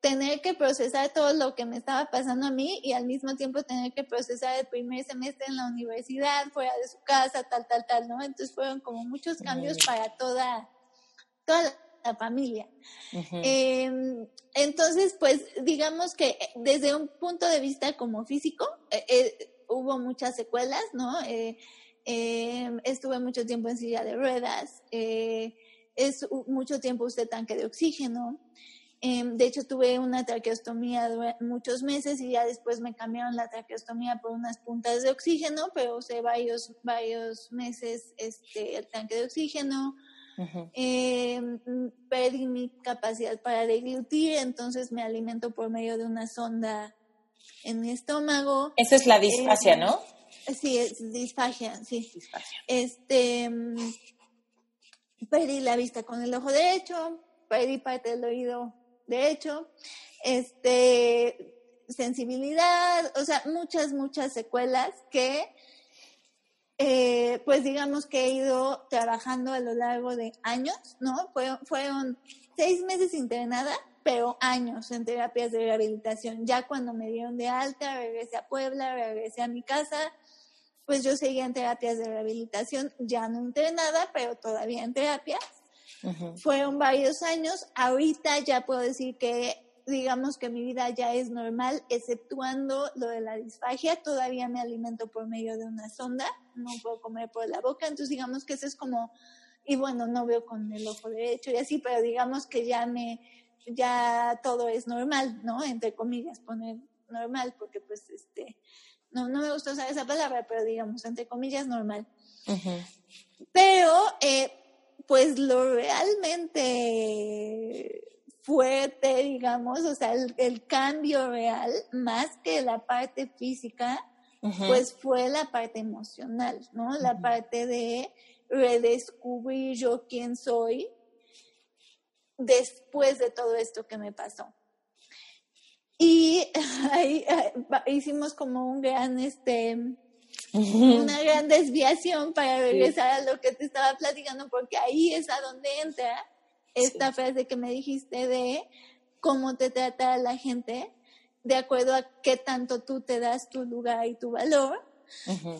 tener que procesar todo lo que me estaba pasando a mí y al mismo tiempo tener que procesar el primer semestre en la universidad, fuera de su casa, tal, tal, tal, ¿no? Entonces fueron como muchos cambios para toda, toda la familia. Em, entonces, pues digamos que desde un punto de vista como físico, eh, eh, hubo muchas secuelas, ¿no? Eh, em, estuve mucho tiempo en silla de ruedas, es mucho tiempo usted tanque de oxígeno. Em, de hecho, tuve una traqueostomía muchos meses y ya después me cambiaron la traqueostomía por unas puntas de oxígeno, pero usé varios, varios meses este, el tanque de oxígeno. Em, perdí mi capacidad para deglutir, entonces me alimento por medio de una sonda en mi estómago. Esa es la disfagia, em, ¿no? Sí, es disfagia, sí. Disfagia. Este, perdí la vista con el ojo derecho, perdí parte del oído de hecho, este, sensibilidad, o sea, muchas, muchas secuelas que, eh, pues digamos que he ido trabajando a lo largo de años, ¿no? Fueron, fueron seis meses internada, pero años en terapias de rehabilitación. Ya cuando me dieron de alta, regresé a Puebla, regresé a mi casa, pues yo seguía en terapias de rehabilitación, ya no internada, pero todavía en terapias. Fueron varios años. Ahorita ya puedo decir que digamos que mi vida ya es normal, exceptuando lo de la disfagia. Todavía me alimento por medio de una sonda, no puedo comer por la boca. Entonces digamos que eso es como, y bueno, no veo con el ojo derecho y así, pero digamos que ya me, ya todo es normal, ¿no? Entre comillas, poner normal, porque pues este, no, no me gusta usar esa palabra, pero digamos, entre comillas, normal. Pero, eh, pues lo realmente fuerte, digamos, o sea, el, cambio real, más que la parte física, pues fue la parte emocional, ¿no? La parte de redescubrir yo quién soy después de todo esto que me pasó. Y ahí, hicimos como un gran, este, una gran desviación para regresar a lo que te estaba platicando, porque ahí es a donde entra esta frase que me dijiste de cómo te trata la gente, de acuerdo a qué tanto tú te das tu lugar y tu valor,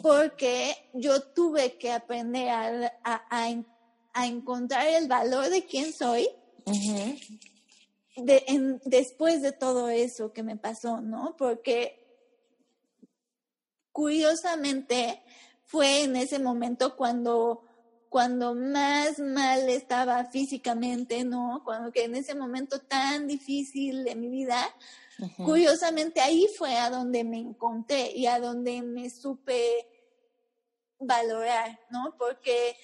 porque yo tuve que aprender a, encontrar el valor de quién soy. después de todo eso que me pasó, ¿no? Porque curiosamente fue en ese momento cuando cuando más mal estaba físicamente, ¿no? Cuando que en ese momento tan difícil de mi vida, curiosamente ahí fue a donde me encontré y a donde me supe valorar, ¿no? Porque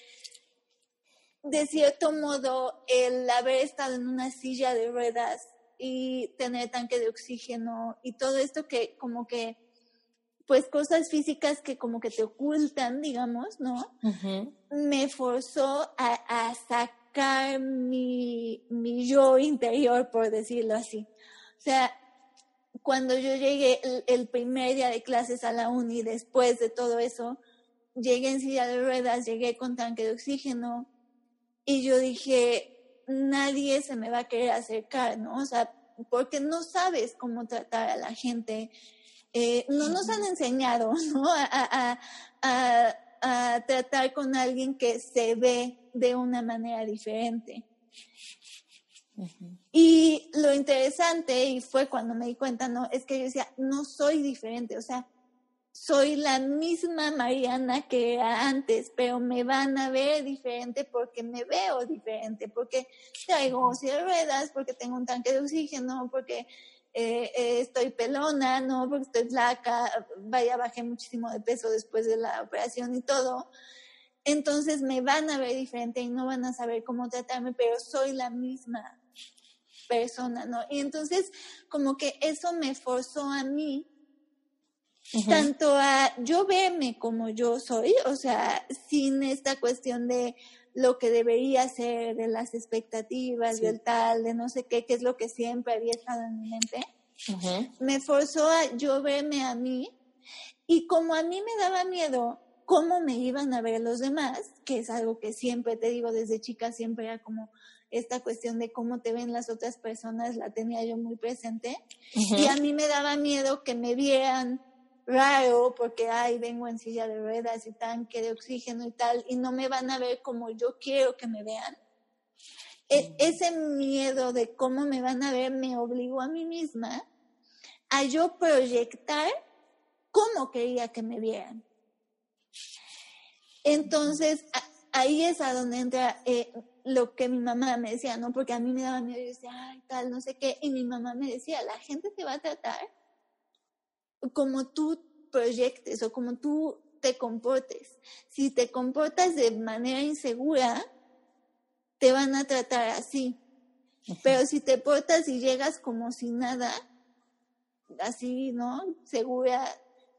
de cierto modo el haber estado en una silla de ruedas y tener tanque de oxígeno y todo esto que como que pues cosas físicas que como que te ocultan, digamos, ¿no? Me forzó a, sacar mi, mi, yo interior, por decirlo así. O sea, cuando yo llegué el, primer día de clases a la uni, después de todo eso, llegué en silla de ruedas, llegué con tanque de oxígeno y yo dije, nadie se me va a querer acercar, ¿no? O sea, porque no sabes cómo tratar a la gente eh, no nos han enseñado ¿no? A, tratar con alguien que se ve de una manera diferente. Y lo interesante, y fue cuando me di cuenta, ¿no? Es que yo decía, no soy diferente, o sea, soy la misma Mariana que era antes, pero me van a ver diferente porque me veo diferente, porque traigo de ruedas, porque tengo un tanque de oxígeno, porque eh, eh, estoy pelona, ¿no? Porque estoy flaca, vaya, bajé muchísimo de peso después de la operación y todo. entonces me van a ver diferente y no van a saber cómo tratarme, pero soy la misma persona, ¿no? Y entonces como que eso me forzó a mí tanto a yo verme como yo soy, o sea, sin esta cuestión de lo que debería ser, de las expectativas, del tal, de no sé qué, que es lo que siempre había estado en mi mente, me forzó a yo verme a mí y como a mí me daba miedo cómo me iban a ver los demás, que es algo que siempre te digo desde chica, siempre era como esta cuestión de cómo te ven las otras personas, la tenía yo muy presente. Y a mí me daba miedo que me vieran raro porque, ay, vengo en silla de ruedas y tanque de oxígeno y tal, y no me van a ver como yo quiero que me vean. E, ese miedo de cómo me van a ver me obligó a mí misma a yo proyectar cómo quería que me vieran. Entonces, ahí es a donde entra eh, lo que mi mamá me decía, ¿no? Porque a mí me daba miedo, yo decía, ay, tal, no sé qué, y mi mamá me decía, la gente te va a tratar como tú proyectes o como tú te comportes. Si te comportas de manera insegura, te van a tratar así. Pero si te portas y llegas como si nada, así, ¿no? Segura,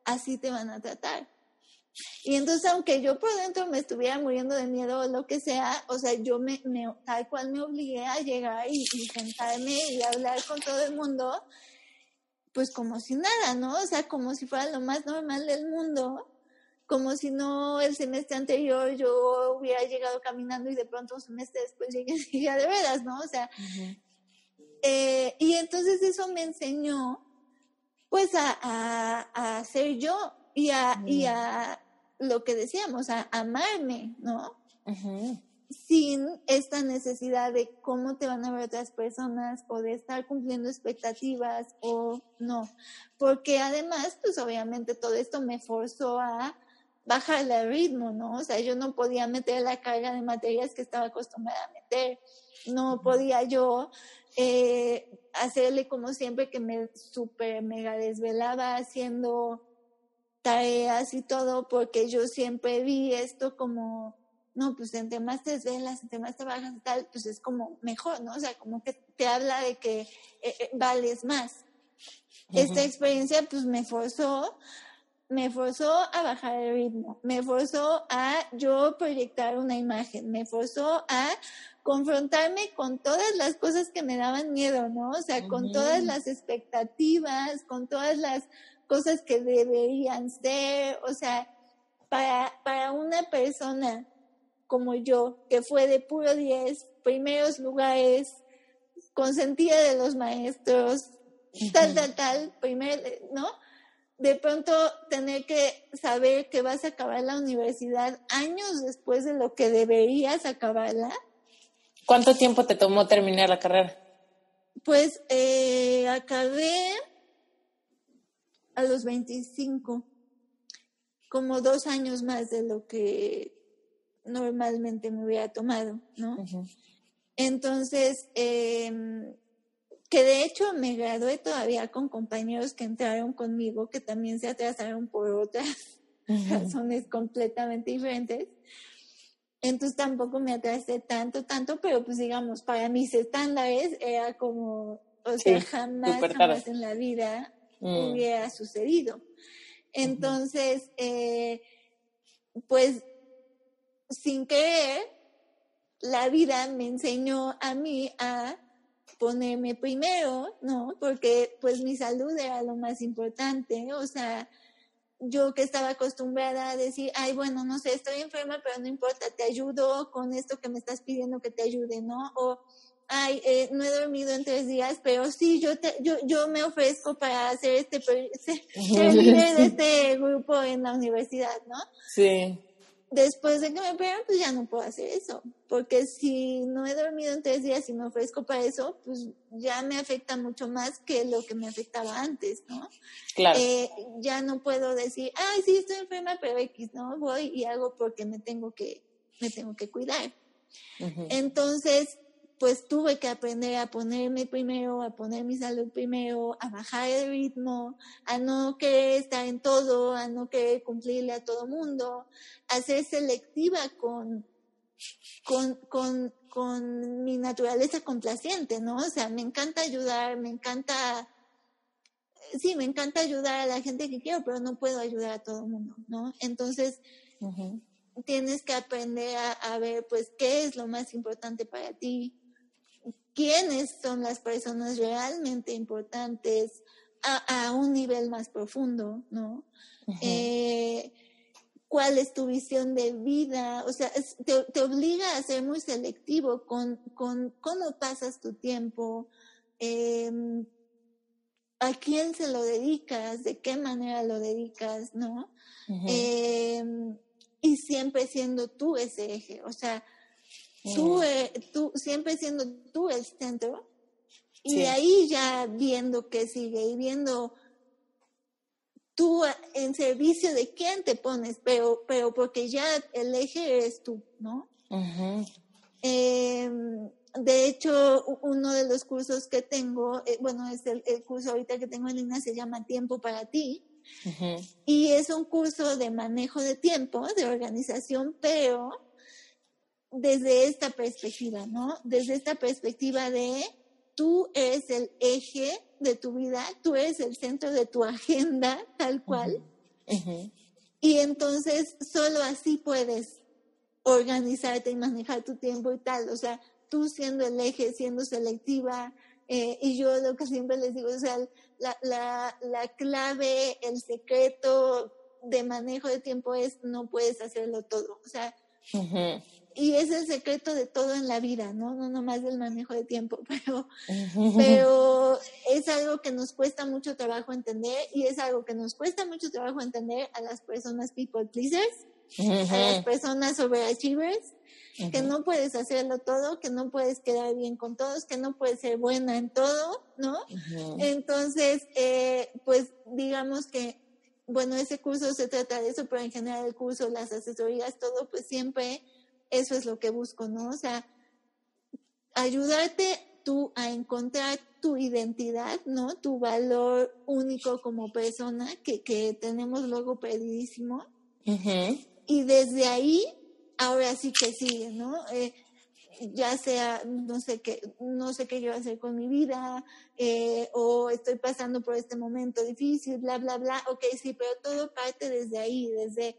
así te van a tratar. Y entonces, aunque yo por dentro me estuviera muriendo de miedo o lo que sea, o sea, yo me, tal cual me obligué a llegar y, y sentarme y hablar con todo el mundo pues como si nada, ¿no? O sea, como si fuera lo más normal del mundo, como si no el semestre anterior yo hubiera llegado caminando y de pronto un semestre después llegué ya de veras, ¿no? O sea, eh, y entonces eso me enseñó pues a, a, ser yo y a, y a lo que decíamos, a amarme, ¿no? Sin esta necesidad de cómo te van a ver otras personas o de estar cumpliendo expectativas o no. Porque además, pues obviamente todo esto me forzó a bajar el ritmo, ¿no? O sea, yo no podía meter la carga de materias que estaba acostumbrada a meter. No podía yo eh, hacerle como siempre que me super mega desvelaba haciendo tareas y todo, porque yo siempre vi esto como no, pues entre más te desvelas, entre más trabajas y tal, pues es como mejor, ¿no? O sea, como que te habla de que eh, eh, vales más. Esta experiencia pues me forzó, me forzó a bajar el ritmo, me forzó a yo proyectar una imagen, me forzó a confrontarme con todas las cosas que me daban miedo, ¿no? O sea, con todas las expectativas, con todas las cosas que deberían ser, o sea, para, para una persona como yo, que fue de puro 10, primeros lugares, consentida de los maestros, tal, tal, tal, primer, ¿no? De pronto tener que saber que vas a acabar la universidad años después de lo que deberías acabarla. ¿Cuánto tiempo te tomó terminar la carrera? Pues eh, acabé a los 25, como dos años más de lo que normalmente me hubiera tomado, ¿no? Entonces, em, que de hecho me gradué todavía con compañeros que entraron conmigo, que también se atrasaron por otras razones completamente diferentes. Entonces tampoco me atrasé tanto, tanto, pero pues digamos, para mis estándares era como, o sea, jamás, jamás en la vida mm. hubiera sucedido. Entonces, eh, pues sin querer, la vida me enseñó a mí a ponerme primero, ¿no? Porque pues mi salud era lo más importante, o sea, yo que estaba acostumbrada a decir, ay, bueno, no sé, estoy enferma, pero no importa, te ayudo con esto que me estás pidiendo que te ayude, ¿no? O, ay, eh, no he dormido en tres días, pero sí, yo, te, yo, yo me ofrezco para hacer este, ser líder de este grupo en la universidad, ¿no? Sí después de que me operan, pues ya no puedo hacer eso, porque si no he dormido en tres días y me ofrezco para eso, pues ya me afecta mucho más que lo que me afectaba antes, ¿no? Claro. Eh, ya no puedo decir, ay, sí, estoy enferma, pero X, ¿no? Voy y hago porque me tengo que, me tengo que cuidar. Entonces, pues tuve que aprender a ponerme primero, a poner mi salud primero, a bajar el ritmo, a no querer estar en todo, a no querer cumplirle a todo mundo, a ser selectiva con, con, con, con mi naturaleza complaciente, ¿no? O sea, me encanta ayudar, me encanta, sí, me encanta ayudar a la gente que quiero, pero no puedo ayudar a todo el mundo, ¿no? Entonces, tienes que aprender a, a, ver, pues, qué es lo más importante para ti, quiénes son las personas realmente importantes a, a un nivel más profundo, ¿no? eh, cuál es tu visión de vida, o sea, te, te, obliga a ser muy selectivo con, con cómo pasas tu tiempo, eh, a quién se lo dedicas, de qué manera lo dedicas, ¿no? eh, y siempre siendo tú ese eje, o sea, tú, eh, tú siempre siendo tú el centro, y sí. de ahí ya viendo qué sigue y viendo tú en servicio de quién te pones, pero, pero porque ya el eje eres tú, ¿no? Uh -huh. eh, de hecho, uno de los cursos que tengo, eh, bueno, es el, el, curso ahorita que tengo en línea, se llama Tiempo para ti. Uh -huh. Y es un curso de manejo de tiempo, de organización, pero desde esta perspectiva, ¿no? Desde esta perspectiva de tú eres el eje de tu vida, tú eres el centro de tu agenda, tal cual. Uh -huh. Y entonces solo así puedes organizarte y manejar tu tiempo y tal. O sea, tú siendo el eje, siendo selectiva. Eh, y yo lo que siempre les digo, o sea, la, la, la clave, el secreto de manejo de tiempo es no puedes hacerlo todo. O sea, uh -huh y es el secreto de todo en la vida, ¿no? No nomás del manejo de tiempo, pero, pero es algo que nos cuesta mucho trabajo entender y es algo que nos cuesta mucho trabajo entender a las personas people pleasers, a las personas overachievers, que no puedes hacerlo todo, que no puedes quedar bien con todos, que no puedes ser buena en todo, ¿no? Entonces, eh, pues digamos que, bueno, ese curso se trata de eso, pero en general el curso, las asesorías, todo, pues siempre eso es lo que busco, ¿no? O sea, ayudarte tú a encontrar tu identidad, ¿no? Tu valor único como persona que, que tenemos luego perdidísimo. Uh -huh. Y desde ahí, ahora sí que sigue, ¿no? Eh, ya sea, no sé qué, no sé qué yo voy a hacer con mi vida, eh, o estoy pasando por este momento difícil, bla, bla, bla. Ok, sí, pero todo parte desde ahí, desde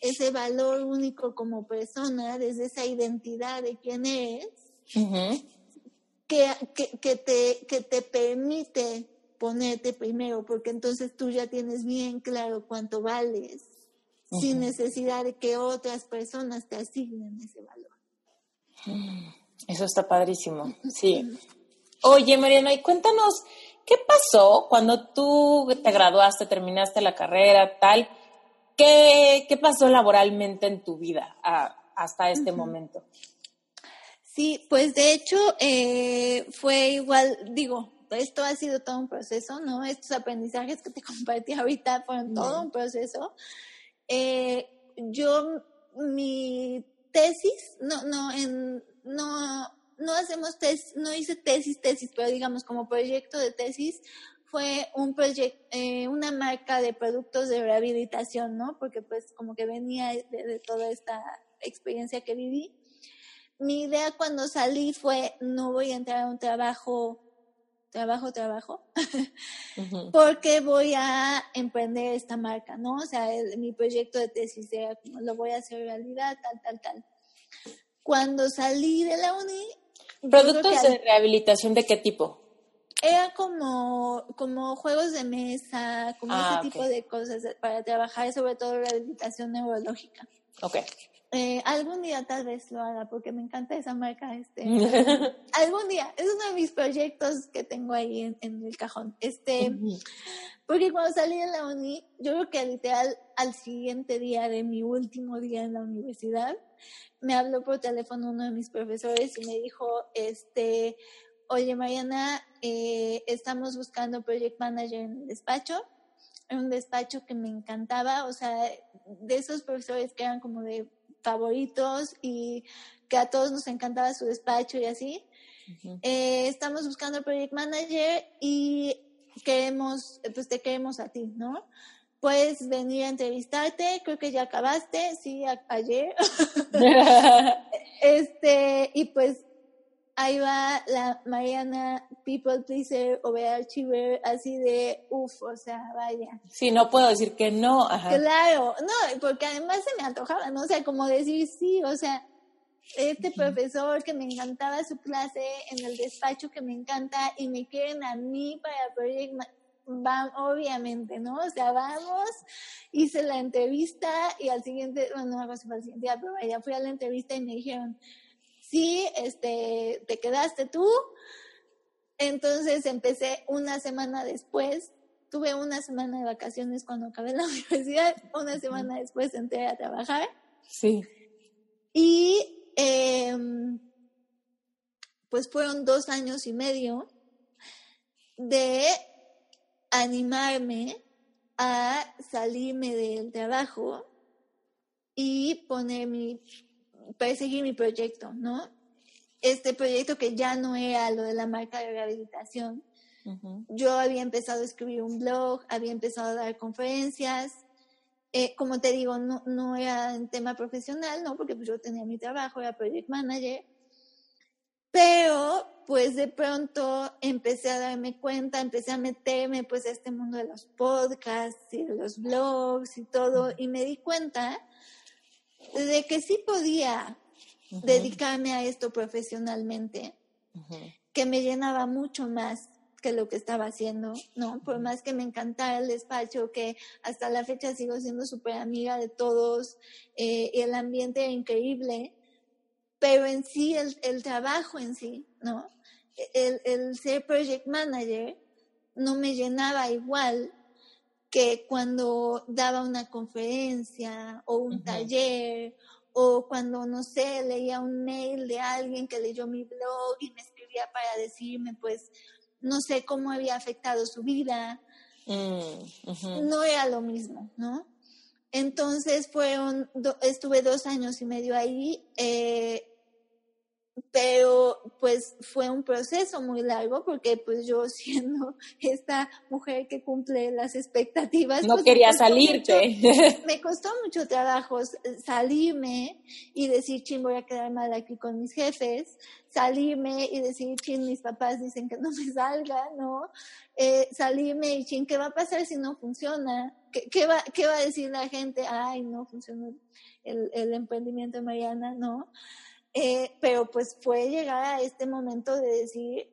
ese valor único como persona, desde esa identidad de quién eres, uh -huh. que, que, que, te, que te permite ponerte primero, porque entonces tú ya tienes bien claro cuánto vales, uh -huh. sin necesidad de que otras personas te asignen ese valor. Eso está padrísimo, sí. Oye, Mariana, y cuéntanos, ¿qué pasó cuando tú te graduaste, terminaste la carrera, tal? ¿Qué, qué pasó laboralmente en tu vida a, hasta este uh -huh. momento? Sí, pues de hecho eh, fue igual, digo, esto ha sido todo un proceso, ¿no? Estos aprendizajes que te compartí ahorita fueron todo uh -huh. un proceso. Eh, yo, mi tesis, no, no, en, no, no hacemos tesis, no hice tesis, tesis, pero digamos como proyecto de tesis, fue un proyecto, eh, una marca de productos de rehabilitación, ¿no? Porque pues como que venía de, de, toda esta experiencia que viví. Mi idea cuando salí fue, no voy a entrar a un trabajo, trabajo, trabajo, uh -huh. porque voy a emprender esta marca, ¿no? O sea, el, mi proyecto de tesis era como, lo voy a hacer realidad, tal, tal, tal. Cuando salí de la uni... ¿Productos de rehabilitación de qué tipo? Era como, como juegos de mesa, como ah, ese okay. tipo de cosas para trabajar sobre todo rehabilitación neurológica. Ok. Eh, algún día tal vez lo haga porque me encanta esa marca. Este, algún día, es uno de mis proyectos que tengo ahí en, en el cajón. Este, uh -huh. Porque cuando salí de la uni, yo creo que literal al siguiente día de mi último día en la universidad, me habló por teléfono uno de mis profesores y me dijo, este, oye Mariana, eh, estamos buscando project manager en el despacho, en un despacho que me encantaba, o sea, de esos profesores que eran como de favoritos y que a todos nos encantaba su despacho y así. eh, estamos buscando project manager y queremos, pues te queremos a ti, ¿no? Puedes venir a entrevistarte, creo que ya acabaste, sí, ayer. este, y pues ahí va la Mariana People Pleaser o Archiver, así de uff, o sea, vaya. Sí, no puedo decir que no. Claro, no, porque además se me antojaba, ¿no? O sea, como decir sí, o sea, este profesor que me encantaba su clase en el despacho que me encanta y me quieren a mí para Project van, obviamente, ¿no? O sea, vamos, hice la entrevista y al siguiente, bueno, no hago si el siguiente día, pero ya fui a la entrevista y me dijeron, sí, este, te quedaste tú. Entonces empecé una semana después, tuve una semana de vacaciones cuando acabé la universidad, una semana después entré a trabajar. Sí. Y eh, pues fueron dos años y medio de animarme a salirme del trabajo y poner mi, perseguir mi proyecto, ¿no? Este proyecto que ya no era lo de la marca de rehabilitación. Yo había empezado a escribir un blog, había empezado a dar conferencias, eh, como te digo, no, no era en tema profesional, ¿no? Porque pues, yo tenía mi trabajo, era project manager. Pero, pues de pronto empecé a darme cuenta, empecé a meterme pues a este mundo de los podcasts y de los blogs y todo, y me di cuenta de que sí podía dedicarme a esto profesionalmente, que me llenaba mucho más que lo que estaba haciendo, ¿no? Por más que me encantara el despacho, que hasta la fecha sigo siendo súper amiga de todos, eh, y el ambiente increíble, pero en sí, el, el trabajo en sí, ¿no? El, el, ser project manager no me llenaba igual que cuando daba una conferencia o un taller o cuando, no sé, leía un mail de alguien que leyó mi blog y me escribía para decirme, pues, no sé cómo había afectado su vida. Mm, no era lo mismo, ¿no? Entonces fueron, estuve dos años y medio ahí, eh, pero pues fue un proceso muy largo porque pues yo siendo esta mujer que cumple las expectativas. No pues, quería salirte. me costó mucho trabajo salirme y decir, ching, voy a quedar mal aquí con mis jefes, salirme y decir, ching, mis papás dicen que no me salga, ¿no? Eh, salirme y ching, ¿qué va a pasar si no funciona? ¿Qué, qué, va, ¿Qué va a decir la gente? Ay, no funciona el, el emprendimiento de Mariana, ¿no? Eh, pero pues fue llegar a este momento de decir,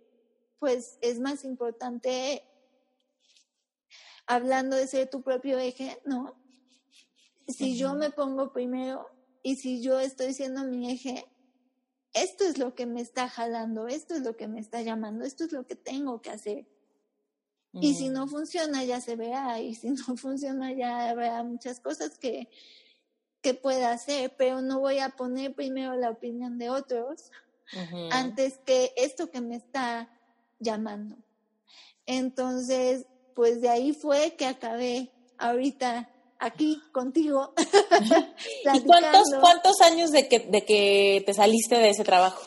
pues es más importante, hablando de ser tu propio eje, ¿no? Si yo me pongo primero y si yo estoy siendo mi eje, esto es lo que me está jalando, esto es lo que me está llamando, esto es lo que tengo que hacer. Y si no funciona, ya se verá, y si no funciona, ya habrá muchas cosas que, que pueda hacer, pero no voy a poner primero la opinión de otros antes que esto que me está llamando. Entonces, pues de ahí fue que acabé ahorita aquí contigo. ¿Y cuántos, cuántos años de que, de que te saliste de ese trabajo?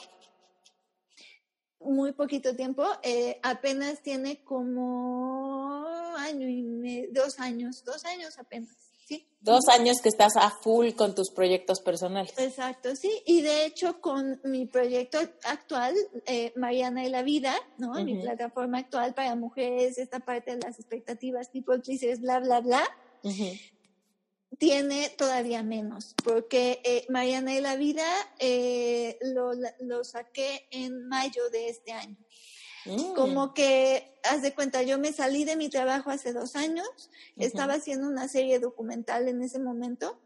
Muy poquito tiempo, eh, apenas tiene como año y medio, dos años, dos años apenas. Dos años que estás a full con tus proyectos personales. Exacto, sí. Y de hecho con mi proyecto actual, eh, Mariana y la Vida, ¿no? Mi plataforma actual para mujeres, esta parte de las expectativas, tipo crisis, bla, bla, bla, tiene todavía menos, porque eh, Mariana y la Vida eh, lo, lo saqué en mayo de este año. Mm. Como que, haz de cuenta, yo me salí de mi trabajo hace dos años, estaba haciendo una serie documental en ese momento,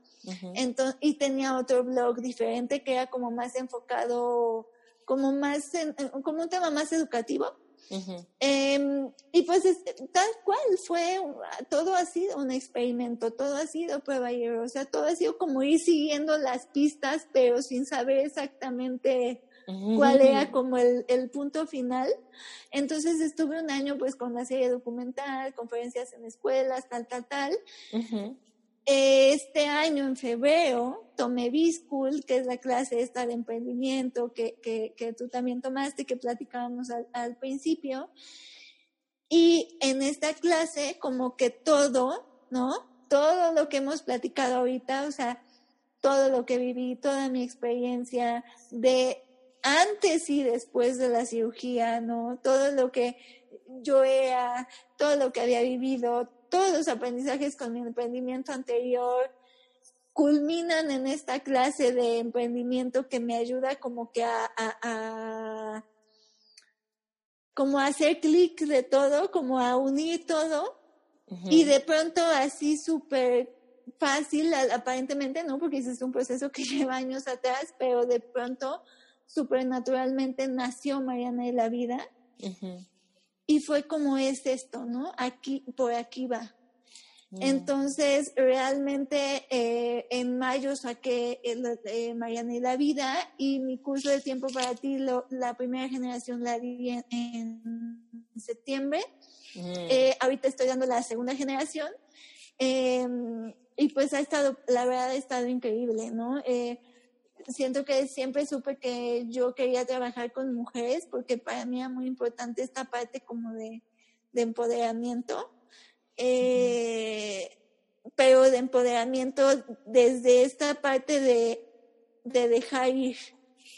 entonces, y tenía otro blog diferente que era como más enfocado, como más, como un tema más educativo. Em, y pues tal cual fue, todo ha sido un experimento, todo ha sido prueba y error, o sea, todo ha sido como ir siguiendo las pistas, pero sin saber exactamente cuál era como el, el, punto final. Entonces estuve un año pues con la serie documental, conferencias en escuelas, tal, tal, tal. este año, en febrero, tomé B-School, que es la clase esta de emprendimiento que, que, tú también tomaste, que platicábamos al, principio. Y en esta clase, como que todo, ¿no? Todo lo que hemos platicado ahorita, o sea, todo lo que viví, toda mi experiencia de antes y después de la cirugía, ¿no? Todo lo que yo era, todo lo que había vivido, todos los aprendizajes con mi emprendimiento anterior culminan en esta clase de emprendimiento que me ayuda como que a, como a hacer clic de todo, como a unir todo y de pronto así súper fácil aparentemente, ¿no? Porque ese es un proceso que lleva años atrás, pero de pronto súper naturalmente nació Mariana de la vida. Y fue como es esto, ¿no? Aquí, por aquí va. Mm. Entonces, realmente eh, en mayo saqué eh, Mariana y la vida y mi curso de tiempo para ti, la primera generación la di en, septiembre. Mm. Eh, ahorita estoy dando la segunda generación. Em, y pues ha estado, la verdad ha estado increíble, ¿no? Siento que siempre supe que yo quería trabajar con mujeres porque para mí era muy importante esta parte como de, empoderamiento, eh, pero de empoderamiento desde esta parte de, dejar ir,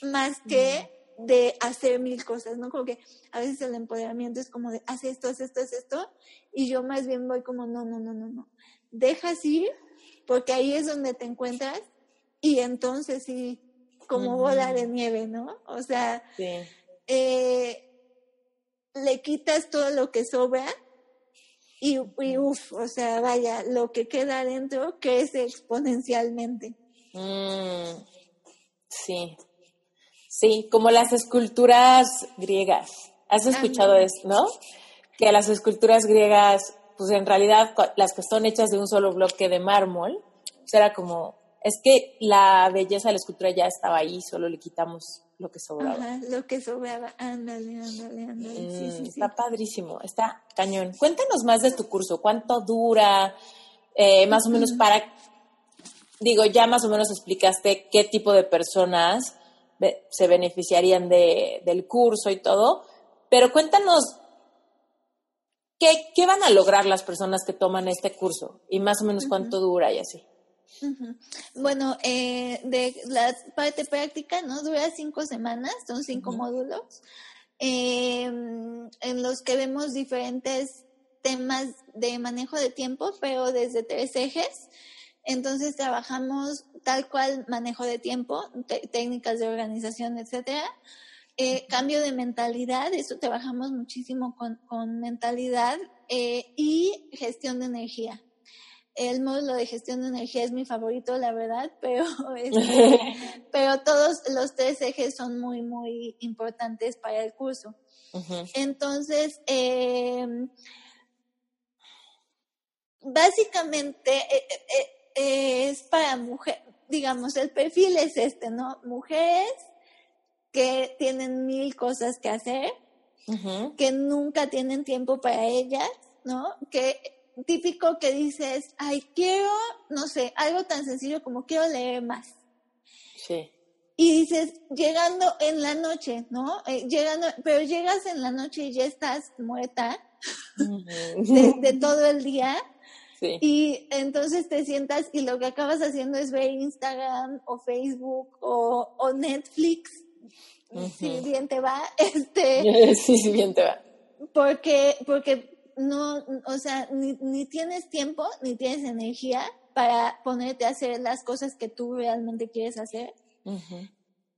más que de hacer mil cosas, ¿no? Como que a veces el empoderamiento es como de, haz esto, haz esto, haz esto, y yo más bien voy como, no, no, no, no, no, dejas ir, porque ahí es donde te encuentras y entonces sí, como bola de nieve, ¿no? O sea, eh, le quitas todo lo que sobra y, uff, o sea, vaya, lo que queda adentro crece exponencialmente. Mm, sí, sí, como las esculturas griegas. ¿Has escuchado eso, no? Que las esculturas griegas, pues en realidad las que son hechas de un solo bloque de mármol, pues era como es que la belleza de la escultura ya estaba ahí, solo le quitamos lo que sobraba. Ajá, lo que sobraba, ándale, ándale, ándale. sí, sí, mm, está padrísimo, está cañón. Cuéntanos más de tu curso, cuánto dura, eh, más o menos para, digo, ya más o menos explicaste qué tipo de personas se beneficiarían de, del curso y todo, pero cuéntanos qué, qué van a lograr las personas que toman este curso y más o menos cuánto dura y así. Bueno, eh, de la parte práctica, ¿no? Dura cinco semanas, son cinco módulos, em, en los que vemos diferentes temas de manejo de tiempo, pero desde tres ejes. Entonces trabajamos tal cual manejo de tiempo, técnicas de organización, etcétera. Eh, cambio de mentalidad, eso trabajamos muchísimo con, con mentalidad eh, y gestión de energía el módulo de gestión de energía es mi favorito, la verdad, pero, este, pero todos los tres ejes son muy, muy importantes para el curso. Entonces, em, básicamente eh, eh, eh, es para mujeres, digamos, el perfil es este, ¿no? Mujeres que tienen mil cosas que hacer, que nunca tienen tiempo para ellas, ¿no? Que típico que dices, ay, quiero, no sé, algo tan sencillo como quiero leer más. Sí. Y dices, llegando en la noche, ¿no? Eh, llegando, pero llegas en la noche y ya estás muerta de, todo el día. Sí. Y entonces te sientas y lo que acabas haciendo es ver Instagram o Facebook o, o Netflix. Si bien te va, este. Sí, si bien te va. Porque, porque no, o sea, ni, tienes tiempo ni tienes energía para ponerte a hacer las cosas que tú realmente quieres hacer,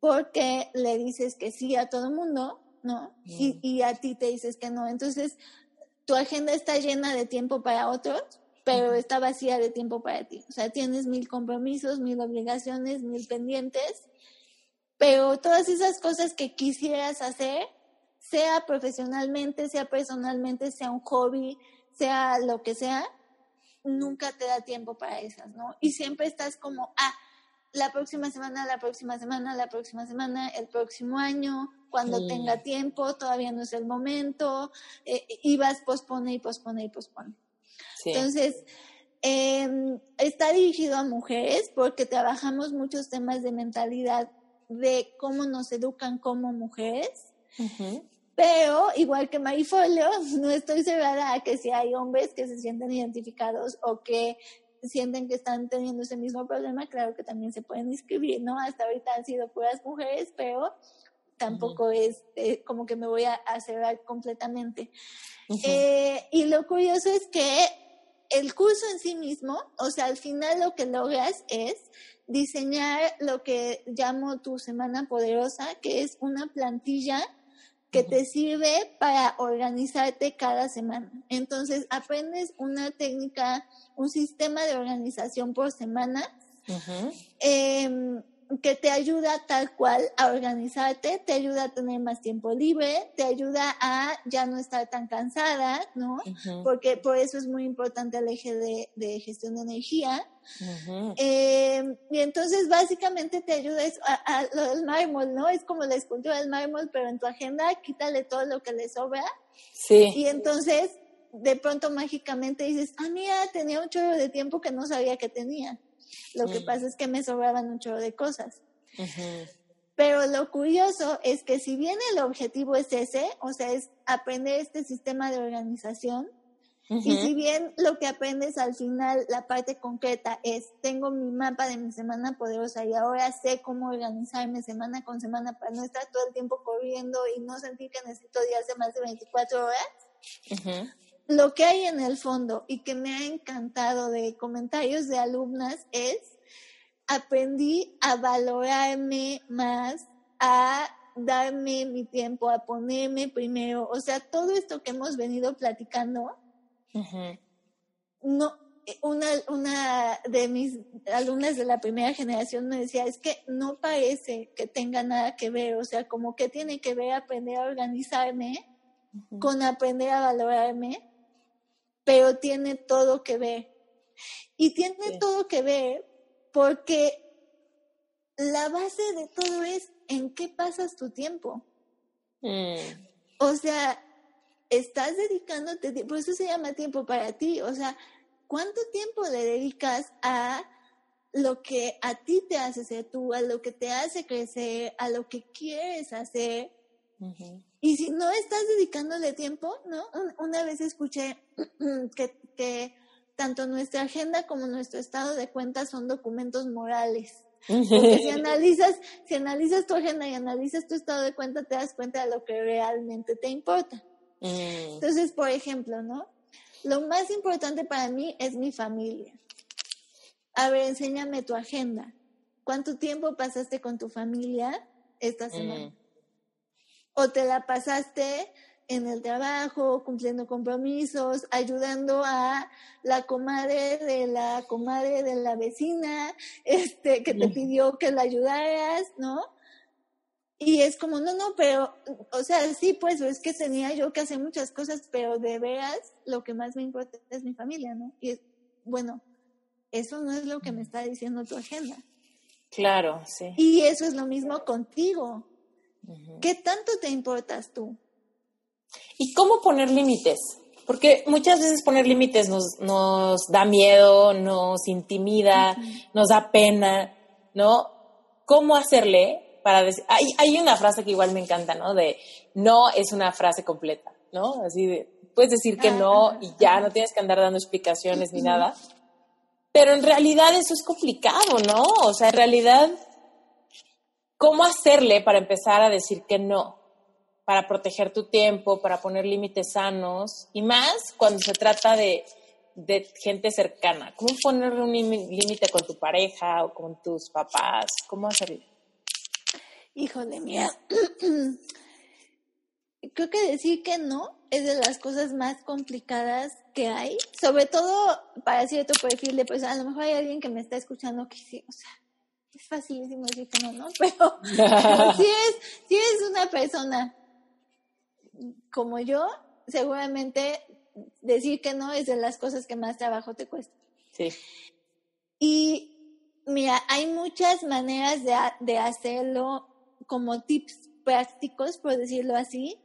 porque le dices que sí a todo el mundo, ¿no? y, y, a ti te dices que no. Entonces, tu agenda está llena de tiempo para otros, pero está vacía de tiempo para ti. O sea, tienes mil compromisos, mil obligaciones, mil pendientes, pero todas esas cosas que quisieras hacer, sea profesionalmente, sea personalmente, sea un hobby, sea lo que sea, nunca te da tiempo para esas, ¿no? Y siempre estás como, ah, la próxima semana, la próxima semana, la próxima semana, el próximo año, cuando tenga tiempo, todavía no es el momento, eh, y vas pospone y pospone y pospone. Entonces, em, está dirigido a mujeres porque trabajamos muchos temas de mentalidad de cómo nos educan como mujeres. Pero, igual que Marifolio, no estoy segura a que si hay hombres que se sienten identificados o que sienten que están teniendo ese mismo problema, claro que también se pueden inscribir, ¿no? Hasta ahorita han sido puras mujeres, pero tampoco es eh, como que me voy a, cerrar completamente. Eh, y lo curioso es que el curso en sí mismo, o sea, al final lo que logras es diseñar lo que llamo tu semana poderosa, que es una plantilla que te sirve para organizarte cada semana. Entonces, aprendes una técnica, un sistema de organización por semana que te ayuda tal cual a organizarte, te ayuda a tener más tiempo libre, te ayuda a ya no estar tan cansada, ¿no? Porque por eso es muy importante el eje de, gestión de energía. Eh, y entonces básicamente te ayuda a, lo del mármol, ¿no? Es como la escultura del mármol, pero en tu agenda quítale todo lo que le sobra. Sí. Y entonces de pronto mágicamente dices, ah, mira, tenía un chorro de tiempo que no sabía que tenía. Lo que pasa es que me sobraban un chorro de cosas. Pero lo curioso es que si bien el objetivo es ese, o sea, es aprender este sistema de organización, y si bien lo que aprendes al final, la parte concreta es, tengo mi mapa de mi semana poderosa y ahora sé cómo organizarme semana con semana para no estar todo el tiempo corriendo y no sentir que necesito días de más de 24 horas, lo que hay en el fondo y que me ha encantado de comentarios de alumnas es, aprendí a valorarme más, a darme mi tiempo, a ponerme primero. O sea, todo esto que hemos venido platicando, no, una, una de mis alumnas de la primera generación me decía, es que no parece que tenga nada que ver, o sea, como que tiene que ver aprender a organizarme con aprender a valorarme pero tiene todo que ver. Y tiene todo que ver porque la base de todo es en qué pasas tu tiempo. Mm. O sea, estás dedicándote, por eso se llama tiempo para ti. O sea, ¿cuánto tiempo le dedicas a lo que a ti te hace ser tú, a lo que te hace crecer, a lo que quieres hacer? Y si no estás dedicándole tiempo, ¿no? Una vez escuché que, tanto nuestra agenda como nuestro estado de cuentas son documentos morales. Porque si analizas, si analizas tu agenda y analizas tu estado de cuenta, te das cuenta de lo que realmente te importa. Mm. Entonces, por ejemplo, ¿no? Lo más importante para mí es mi familia. A ver, enséñame tu agenda. ¿Cuánto tiempo pasaste con tu familia esta semana? Mm o te la pasaste en el trabajo, cumpliendo compromisos, ayudando a la comadre de la comadre de la vecina, este, que te pidió que la ayudaras, ¿no? Y es como, no, no, pero, o sea, sí, pues es que tenía yo que hacer muchas cosas, pero de veras lo que más me importa es mi familia, ¿no? Y es, bueno, eso no es lo que me está diciendo tu agenda. Claro, sí. Y eso es lo mismo contigo. ¿Qué tanto te importas tú? ¿Y cómo poner límites? Porque muchas veces poner límites nos, nos da miedo, nos intimida, nos da pena, ¿no? ¿Cómo hacerle para decir? Hay, hay una frase que igual me encanta, ¿no? De no es una frase completa, ¿no? Así de, puedes decir que no y ya no tienes que andar dando explicaciones ni nada. Pero en realidad eso es complicado, ¿no? O sea, en realidad ¿Cómo hacerle para empezar a decir que no? Para proteger tu tiempo, para poner límites sanos y más cuando se trata de, gente cercana. ¿Cómo ponerle un límite con tu pareja o con tus papás? ¿Cómo hacerle? Híjole, mía. Creo que decir que no es de las cosas más complicadas que hay, sobre todo para cierto perfil de pues a lo mejor hay alguien que me está escuchando que sí, o sea, es facilísimo decir que no, ¿no? Pero, si, es, si es una persona como yo, seguramente decir que no es de las cosas que más trabajo te cuesta. Sí. Y mira, hay muchas maneras de, de hacerlo como tips prácticos, por decirlo así.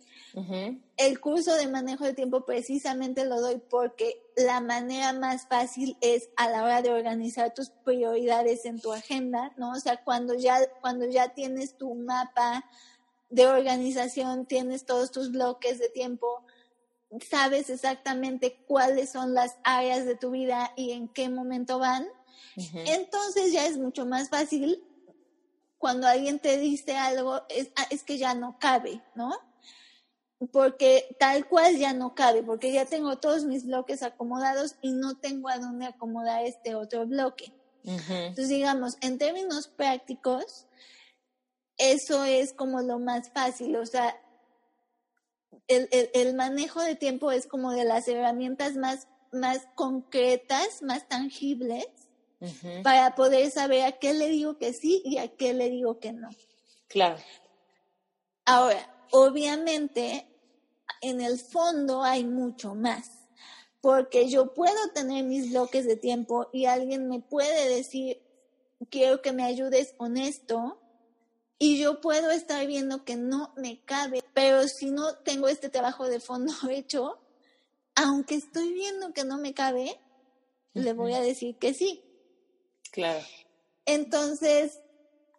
El curso de manejo de tiempo precisamente lo doy porque la manera más fácil es a la hora de organizar tus prioridades en tu agenda, ¿no? O sea, cuando ya, cuando ya tienes tu mapa de organización, tienes todos tus bloques de tiempo, sabes exactamente cuáles son las áreas de tu vida y en qué momento van, entonces ya es mucho más fácil cuando alguien te dice algo, es, ah, es que ya no cabe, ¿no? Porque tal cual ya no cabe, porque ya tengo todos mis bloques acomodados y no tengo a dónde acomodar este otro bloque. Entonces, digamos, en términos prácticos, eso es como lo más fácil, o sea, el, el, manejo de tiempo es como de las herramientas más, más concretas, más tangibles, para poder saber a qué le digo que sí y a qué le digo que no. Claro. Ahora, obviamente, en el fondo hay mucho más, porque yo puedo tener mis bloques de tiempo y alguien me puede decir, quiero que me ayudes con esto, y yo puedo estar viendo que no me cabe, pero si no tengo este trabajo de fondo hecho, aunque estoy viendo que no me cabe, le voy a decir que sí. Claro. Entonces,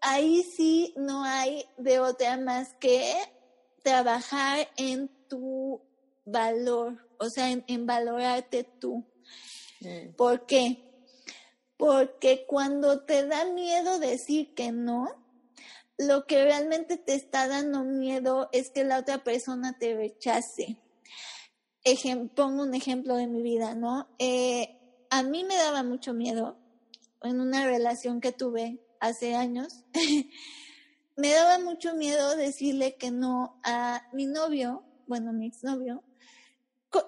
ahí sí no hay de otra más que trabajar en tu valor, o sea, en, valorarte tú. Mm. ¿Por qué? Porque cuando te da miedo decir que no, lo que realmente te está dando miedo es que la otra persona te rechace. pongo un ejemplo de mi vida, ¿no? Eh, a mí me daba mucho miedo en una relación que tuve hace años. me daba mucho miedo decirle que no a mi novio, bueno, mi exnovio,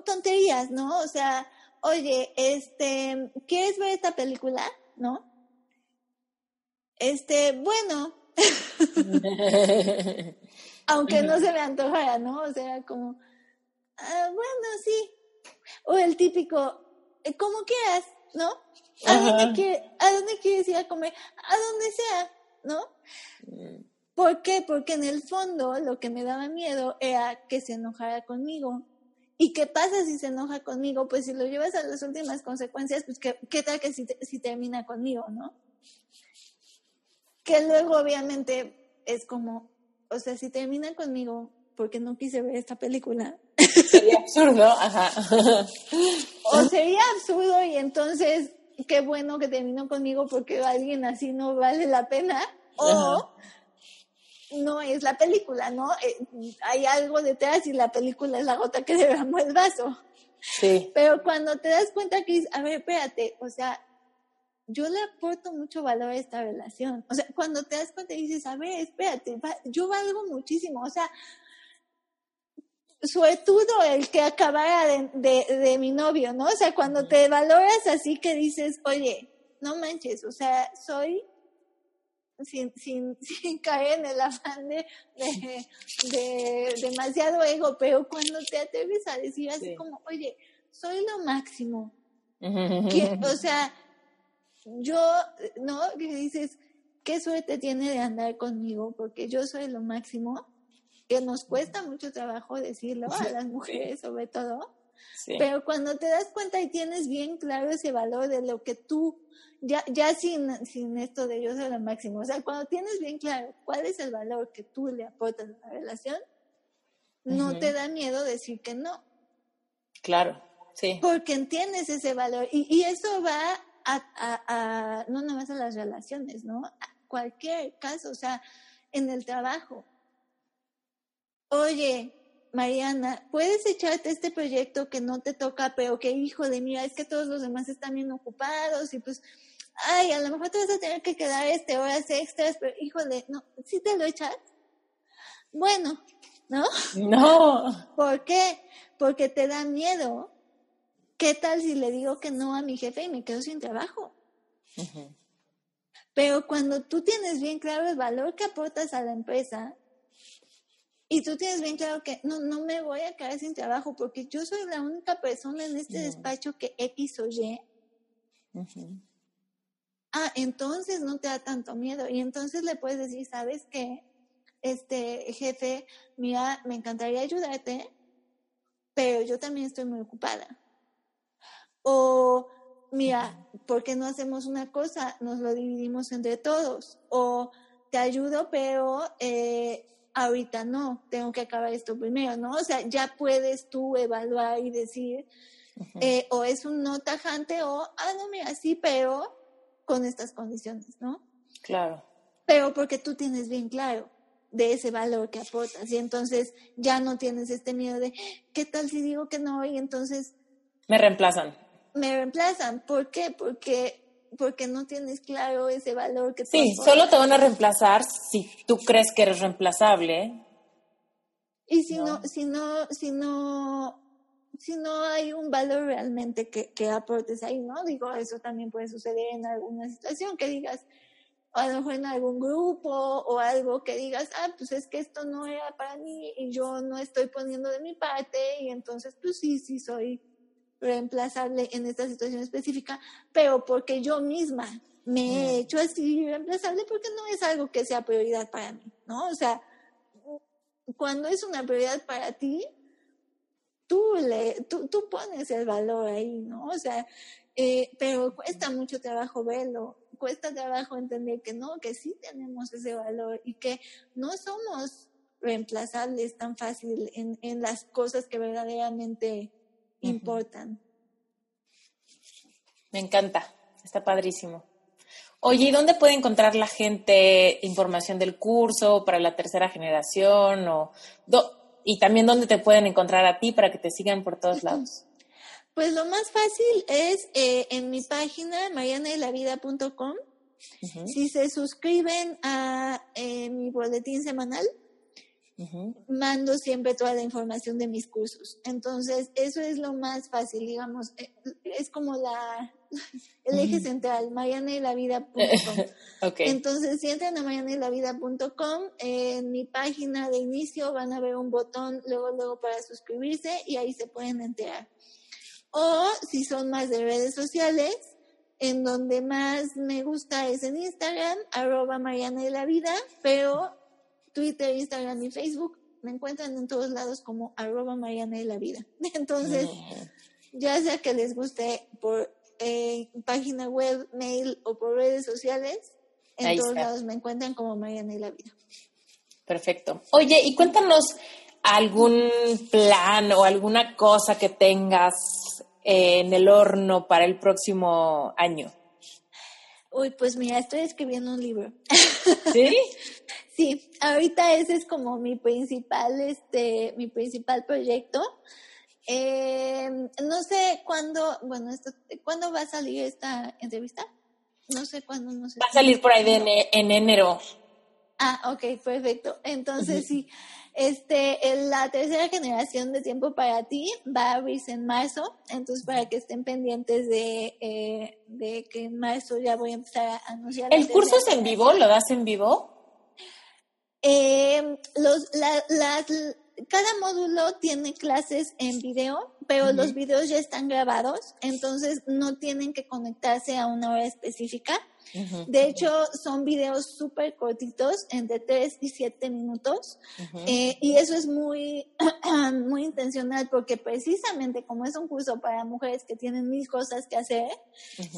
tonterías, ¿no? O sea, oye, este, ¿quieres ver esta película? ¿No? Este, bueno, Aunque no se me antojara, ¿no? O sea, como, ah, bueno, sí. O el típico, como quieras, ¿no? ¿A dónde, ¿A dónde quieres ir a comer? A donde sea, ¿no? Mm. ¿Por qué? Porque en el fondo lo que me daba miedo era que se enojara conmigo. ¿Y qué pasa si se enoja conmigo? Pues si lo llevas a las últimas consecuencias, pues qué, qué tal que si, si termina conmigo, ¿no? que luego obviamente es como, o sea, si termina conmigo porque no quise ver esta película. Sería absurdo, ajá. o sería absurdo y entonces qué bueno que terminó conmigo porque alguien así no vale la pena. O no es la película, ¿no? Eh, hay algo detrás y la película es la gota que derramó el vaso. Sí. Pero cuando te das cuenta que, a ver, espérate, o sea, yo le aporto mucho valor a esta relación. O sea, cuando te das cuenta y dices, a ver, espérate, yo valgo muchísimo. O sea, suertudo el que acabara de, mi novio, ¿no? O sea, cuando te valoras así que dices, oye, no manches, o sea, soy sin, sin, sin caer en el afán de, de, demasiado ego, pero cuando te atreves a decir así como, oye, soy lo máximo. o sea, yo, ¿no? Que dices, qué suerte tiene de andar conmigo, porque yo soy lo máximo, que nos cuesta mucho trabajo decirlo a las mujeres sobre todo, pero cuando te das cuenta y tienes bien claro ese valor de lo que tú, ya, ya sin, sin esto de yo soy lo máximo, o sea, cuando tienes bien claro cuál es el valor que tú le aportas a la relación, no te da miedo decir que no. Claro, sí. Porque entiendes ese valor y, y eso va a, no nomás a las relaciones, ¿no? A cualquier caso, o sea, en el trabajo. Oye, Mariana, puedes echarte este proyecto que no te toca, pero que, hijo de mira, es que todos los demás están bien ocupados y pues, ay, a lo mejor te vas a tener que quedar este horas extras, pero híjole, no, ¿sí te lo echas? Bueno, ¿no? No. ¿Por qué? Porque te da miedo ¿Qué tal si le digo que no a mi jefe y me quedo sin trabajo? Pero cuando tú tienes bien claro el valor que aportas a la empresa y tú tienes bien claro que no, no me voy a quedar sin trabajo porque yo soy la única persona en este despacho que X o Y. Ah, entonces no te da tanto miedo y entonces le puedes decir, ¿sabes qué? este jefe, mira, me encantaría ayudarte, pero yo también estoy muy ocupada. O, mira, ¿por qué no hacemos una cosa? Nos lo dividimos entre todos. O, te ayudo, pero eh, ahorita no, tengo que acabar esto primero, ¿no? O sea, ya puedes tú evaluar y decir, eh, o es un no tajante o, ah, no, mira, sí, pero con estas condiciones, ¿no? Claro. Pero porque tú tienes bien claro de ese valor que aportas y entonces ya no tienes este miedo de, ¿qué tal si digo que no? Y entonces... Me reemplazan. Me reemplazan. ¿Por qué? Porque porque no tienes claro ese valor que Sí, solo te van a reemplazar si tú crees que eres reemplazable. Y si no, si no, si no, si no hay un valor realmente que, que aportes ahí, ¿no? Digo, eso también puede suceder en alguna situación que digas, o a lo mejor en algún grupo o algo que digas, ah, pues es que esto no era para mí y yo no estoy poniendo de mi parte y entonces pues sí, sí soy reemplazable en esta situación específica, pero porque yo misma me he hecho así reemplazable porque no es algo que sea prioridad para mí, ¿no? O sea, cuando es una prioridad para ti, tú, le, tú, tú pones el valor ahí, ¿no? O sea, eh, pero cuesta mucho trabajo verlo, cuesta trabajo entender que no, que sí tenemos ese valor y que no somos reemplazables tan fácil en, en las cosas que verdaderamente importan. Me encanta, está padrísimo. Oye, ¿y dónde puede encontrar la gente información del curso para la tercera generación? O, y también dónde te pueden encontrar a ti para que te sigan por todos lados. Pues lo más fácil es eh, en mi página marianelavida.com. Si se suscriben a eh, mi boletín semanal, mando siempre toda la información de mis cursos. Entonces, eso es lo más fácil, digamos, eh, es como la, el eje central, marianelavida.com. okay. Entonces, si entran a marianelavida.com, en mi página de inicio van a ver un botón luego, luego para suscribirse y ahí se pueden enterar. O si son más de redes sociales, en donde más me gusta es en Instagram, arroba Mariana de la Vida, pero Twitter, Instagram y Facebook me encuentran en todos lados como arroba Mariana de la Vida. Entonces, ya sea que les guste por eh, página web, mail o por redes sociales, en todos lados me encuentran como Mariana de la Vida. Perfecto. Oye, y cuéntanos algún plan o alguna cosa que tengas en el horno para el próximo año. Uy, pues mira, estoy escribiendo un libro. ¿Sí? Sí, ahorita ese es como mi principal, este, mi principal proyecto. Eh, no sé cuándo, bueno, esto, ¿cuándo va a salir esta entrevista? No sé cuándo, no sé. Va a salir por ahí de en, enero. Ah, ok, perfecto. Entonces sí, este, la tercera generación de Tiempo para Ti va a abrirse en marzo, entonces para que estén pendientes de, eh, de que en marzo ya voy a empezar a anunciar. ¿El curso es en vivo? ¿Lo das en vivo? Eh, los, cada módulo tiene clases en video, pero los videos ya están grabados, entonces no tienen que conectarse a una hora específica. De hecho, son videos súper cortitos, entre 3 y 7 minutos, eh, y eso es muy, muy intencional porque precisamente como es un curso para mujeres que tienen mil cosas que hacer,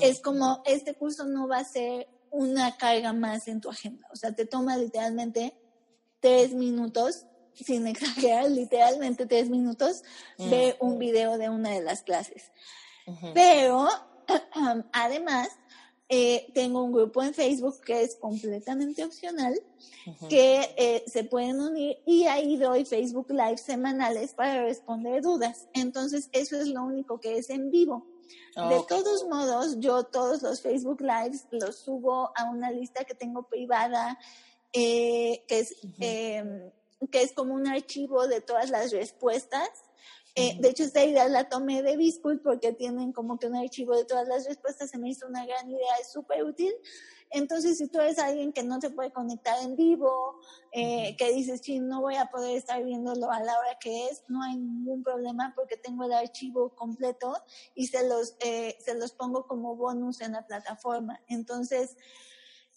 es como este curso no va a ser una carga más en tu agenda, o sea, te toma literalmente tres minutos, sin exagerar, literalmente tres minutos, de un video de una de las clases. Pero, además, eh, tengo un grupo en Facebook que es completamente opcional, que eh, se pueden unir y ahí doy Facebook Live semanales para responder dudas. Entonces, eso es lo único que es en vivo. De todos modos, yo todos los Facebook Lives los subo a una lista que tengo privada eh, que, es, em, que es como un archivo de todas las respuestas. Eh, de hecho, esta idea la tomé de Biscuit porque tienen como que un archivo de todas las respuestas. Se me hizo una gran idea, es súper útil. Entonces, si tú eres alguien que no te puede conectar en vivo, eh, que dices, sí, no voy a poder estar viéndolo a la hora que es, no hay ningún problema porque tengo el archivo completo y se los, se los pongo como bonus en la plataforma. Entonces,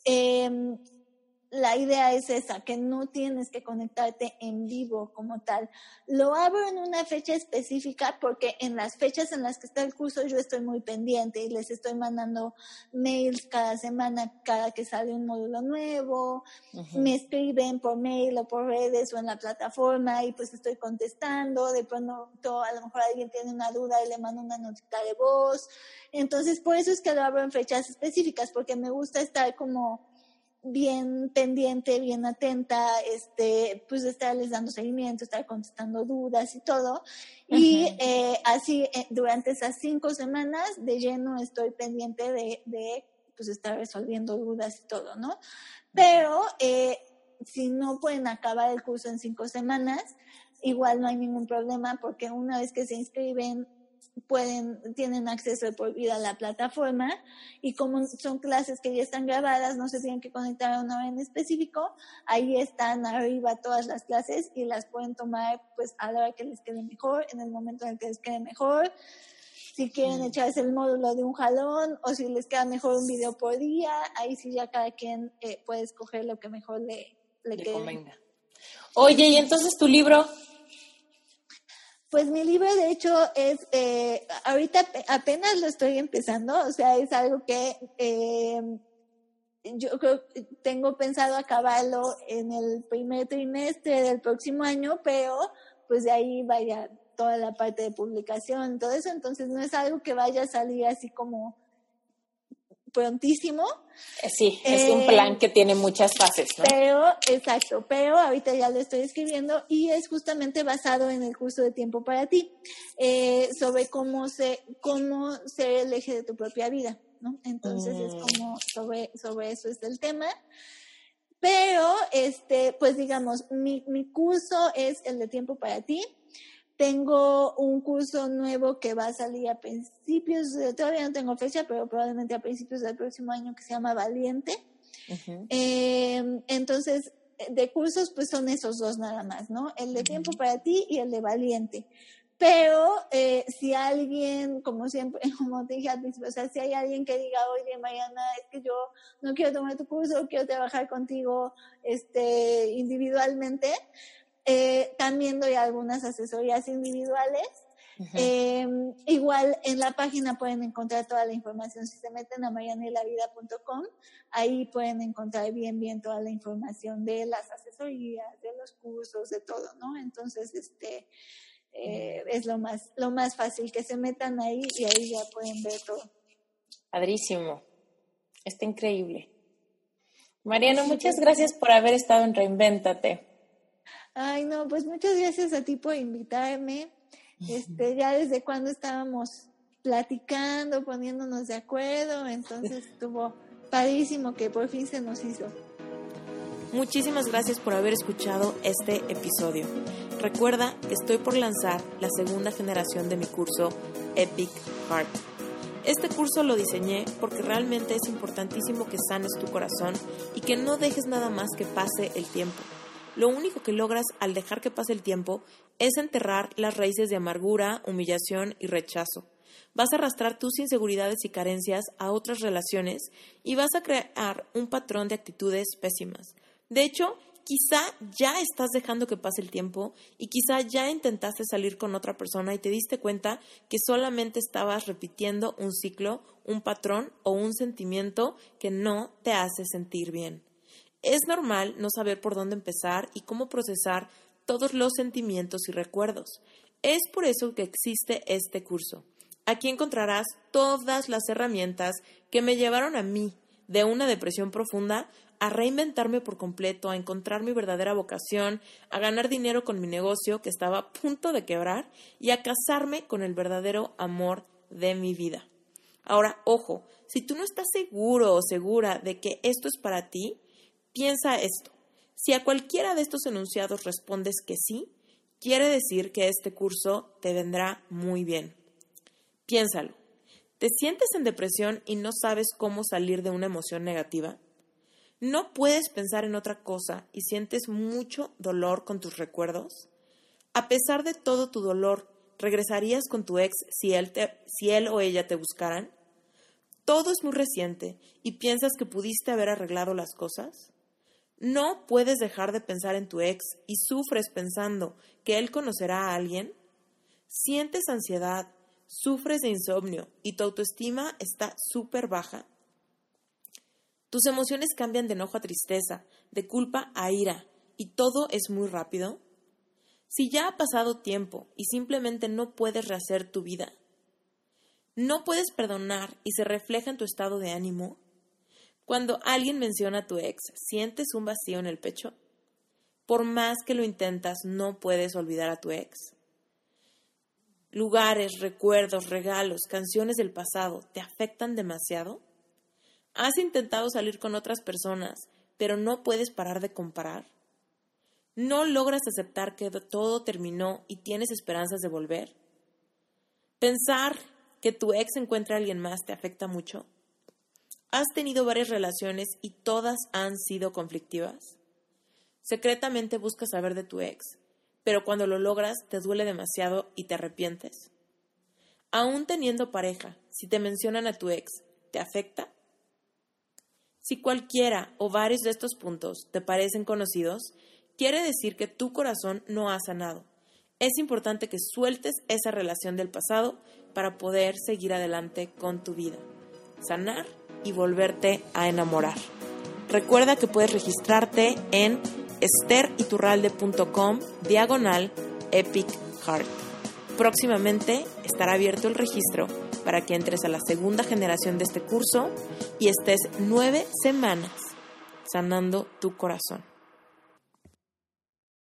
eh, la idea es esa, que no tienes que conectarte en vivo como tal. Lo abro en una fecha específica porque en las fechas en las que está el curso yo estoy muy pendiente y les estoy mandando mails cada semana, cada que sale un módulo nuevo, me escriben por mail o por redes o en la plataforma y pues estoy contestando, de pronto a lo mejor alguien tiene una duda y le mando una notita de voz. Entonces, por eso es que lo abro en fechas específicas, porque me gusta estar como bien pendiente, bien atenta, este, pues estarles dando seguimiento, estar contestando dudas y todo. Y eh, así eh, durante esas cinco semanas de lleno estoy pendiente de, de pues estar resolviendo dudas y todo, ¿no? Pero eh, si no pueden acabar el curso en cinco semanas, igual no hay ningún problema porque una vez que se inscriben pueden, tienen acceso por vida a la plataforma y como son clases que ya están grabadas, no se tienen que conectar a una hora en específico, ahí están arriba todas las clases y las pueden tomar pues a la hora que les quede mejor, en el momento en el que les quede mejor. Si quieren mm. echarse el módulo de un jalón o si les queda mejor un video por día, ahí sí ya cada quien eh, puede escoger lo que mejor le, le, le quede. Convenga. Oye, y entonces tu libro, pues mi libro, de hecho, es, eh, ahorita apenas lo estoy empezando, o sea, es algo que eh, yo creo tengo pensado acabarlo en el primer trimestre del próximo año, pero pues de ahí vaya toda la parte de publicación, todo eso, entonces no es algo que vaya a salir así como prontísimo. Eh, sí, es un plan que tiene muchas fases, ¿no? Pero, exacto, pero ahorita ya lo estoy escribiendo y es justamente basado en el curso de tiempo para ti, eh, sobre cómo, se, cómo ser el eje de tu propia vida, ¿no? Entonces es mm. como sobre, sobre eso es el tema. Pero, este, pues digamos, mi, mi curso es el de tiempo para ti tengo un curso nuevo que va a salir a principios, todavía no tengo fecha, pero probablemente a principios del próximo año que se llama Valiente. Em, entonces, de cursos, pues son esos dos nada más, ¿no? El de tiempo para ti y el de Valiente. Pero eh, si alguien, como siempre, como te dije al principio, o sea, si hay alguien que diga, oye, Mariana, es que yo no quiero tomar tu curso, quiero trabajar contigo este, individualmente, eh, también doy algunas asesorías individuales. Eh, igual en la página pueden encontrar toda la información. Si se meten a marianelavida.com, ahí pueden encontrar bien, bien toda la información de las asesorías, de los cursos, de todo, ¿no? Entonces, este eh, es lo más, lo más fácil, que se metan ahí y ahí ya pueden ver todo. Padrísimo. Está increíble. Mariano, muchas gracias por haber estado en Reinvéntate. Ay, no, pues muchas gracias a ti por invitarme. Este, ya desde cuando estábamos platicando, poniéndonos de acuerdo, entonces estuvo padrísimo que por fin se nos hizo. Muchísimas gracias por haber escuchado este episodio. Recuerda estoy por lanzar la segunda generación de mi curso Epic Heart. Este curso lo diseñé porque realmente es importantísimo que sanes tu corazón y que no dejes nada más que pase el tiempo lo único que logras al dejar que pase el tiempo es enterrar las raíces de amargura, humillación y rechazo. Vas a arrastrar tus inseguridades y carencias a otras relaciones y vas a crear un patrón de actitudes pésimas. De hecho, quizá ya estás dejando que pase el tiempo y quizá ya intentaste salir con otra persona y te diste cuenta que solamente estabas repitiendo un ciclo, un patrón o un sentimiento que no te hace sentir bien. Es normal no saber por dónde empezar y cómo procesar todos los sentimientos y recuerdos. Es por eso que existe este curso. Aquí encontrarás todas las herramientas que me llevaron a mí, de una depresión profunda, a reinventarme por completo, a encontrar mi verdadera vocación, a ganar dinero con mi negocio que estaba a punto de quebrar y a casarme con el verdadero amor de mi vida. Ahora, ojo, si tú no estás seguro o segura de que esto es para ti, Piensa esto. Si a cualquiera de estos enunciados respondes que sí, quiere decir que este curso te vendrá muy bien. Piénsalo. ¿Te sientes en depresión y no sabes cómo salir de una emoción negativa? ¿No puedes pensar en otra cosa y sientes mucho dolor con tus recuerdos? A pesar de todo tu dolor, ¿regresarías con tu ex si él, si él o ella te buscaran? ¿Todo es muy reciente y piensas que pudiste haber arreglado las cosas? ¿No puedes dejar de pensar en tu ex y sufres pensando que él conocerá a alguien? ¿Sientes ansiedad, sufres de insomnio y tu autoestima está súper baja? ¿Tus emociones cambian de enojo a tristeza, de culpa a ira y todo es muy rápido? Si ya ha pasado tiempo y simplemente no puedes rehacer tu vida, ¿no puedes perdonar y se refleja en tu estado de ánimo? Cuando alguien menciona a tu ex, ¿sientes un vacío en el pecho? Por más que lo intentas, no puedes olvidar a tu ex. Lugares, recuerdos, regalos, canciones del pasado, ¿te afectan demasiado? ¿Has intentado salir con otras personas, pero no puedes parar de comparar? ¿No logras aceptar que todo terminó y tienes esperanzas de volver? ¿Pensar que tu ex encuentra a alguien más te afecta mucho? ¿Has tenido varias relaciones y todas han sido conflictivas? Secretamente buscas saber de tu ex, pero cuando lo logras te duele demasiado y te arrepientes. Aún teniendo pareja, si te mencionan a tu ex, ¿te afecta? Si cualquiera o varios de estos puntos te parecen conocidos, quiere decir que tu corazón no ha sanado. Es importante que sueltes esa relación del pasado para poder seguir adelante con tu vida. Sanar y volverte a enamorar. Recuerda que puedes registrarte en esteriturralde.com diagonal epic heart. Próximamente estará abierto el registro para que entres a la segunda generación de este curso y estés nueve semanas sanando tu corazón.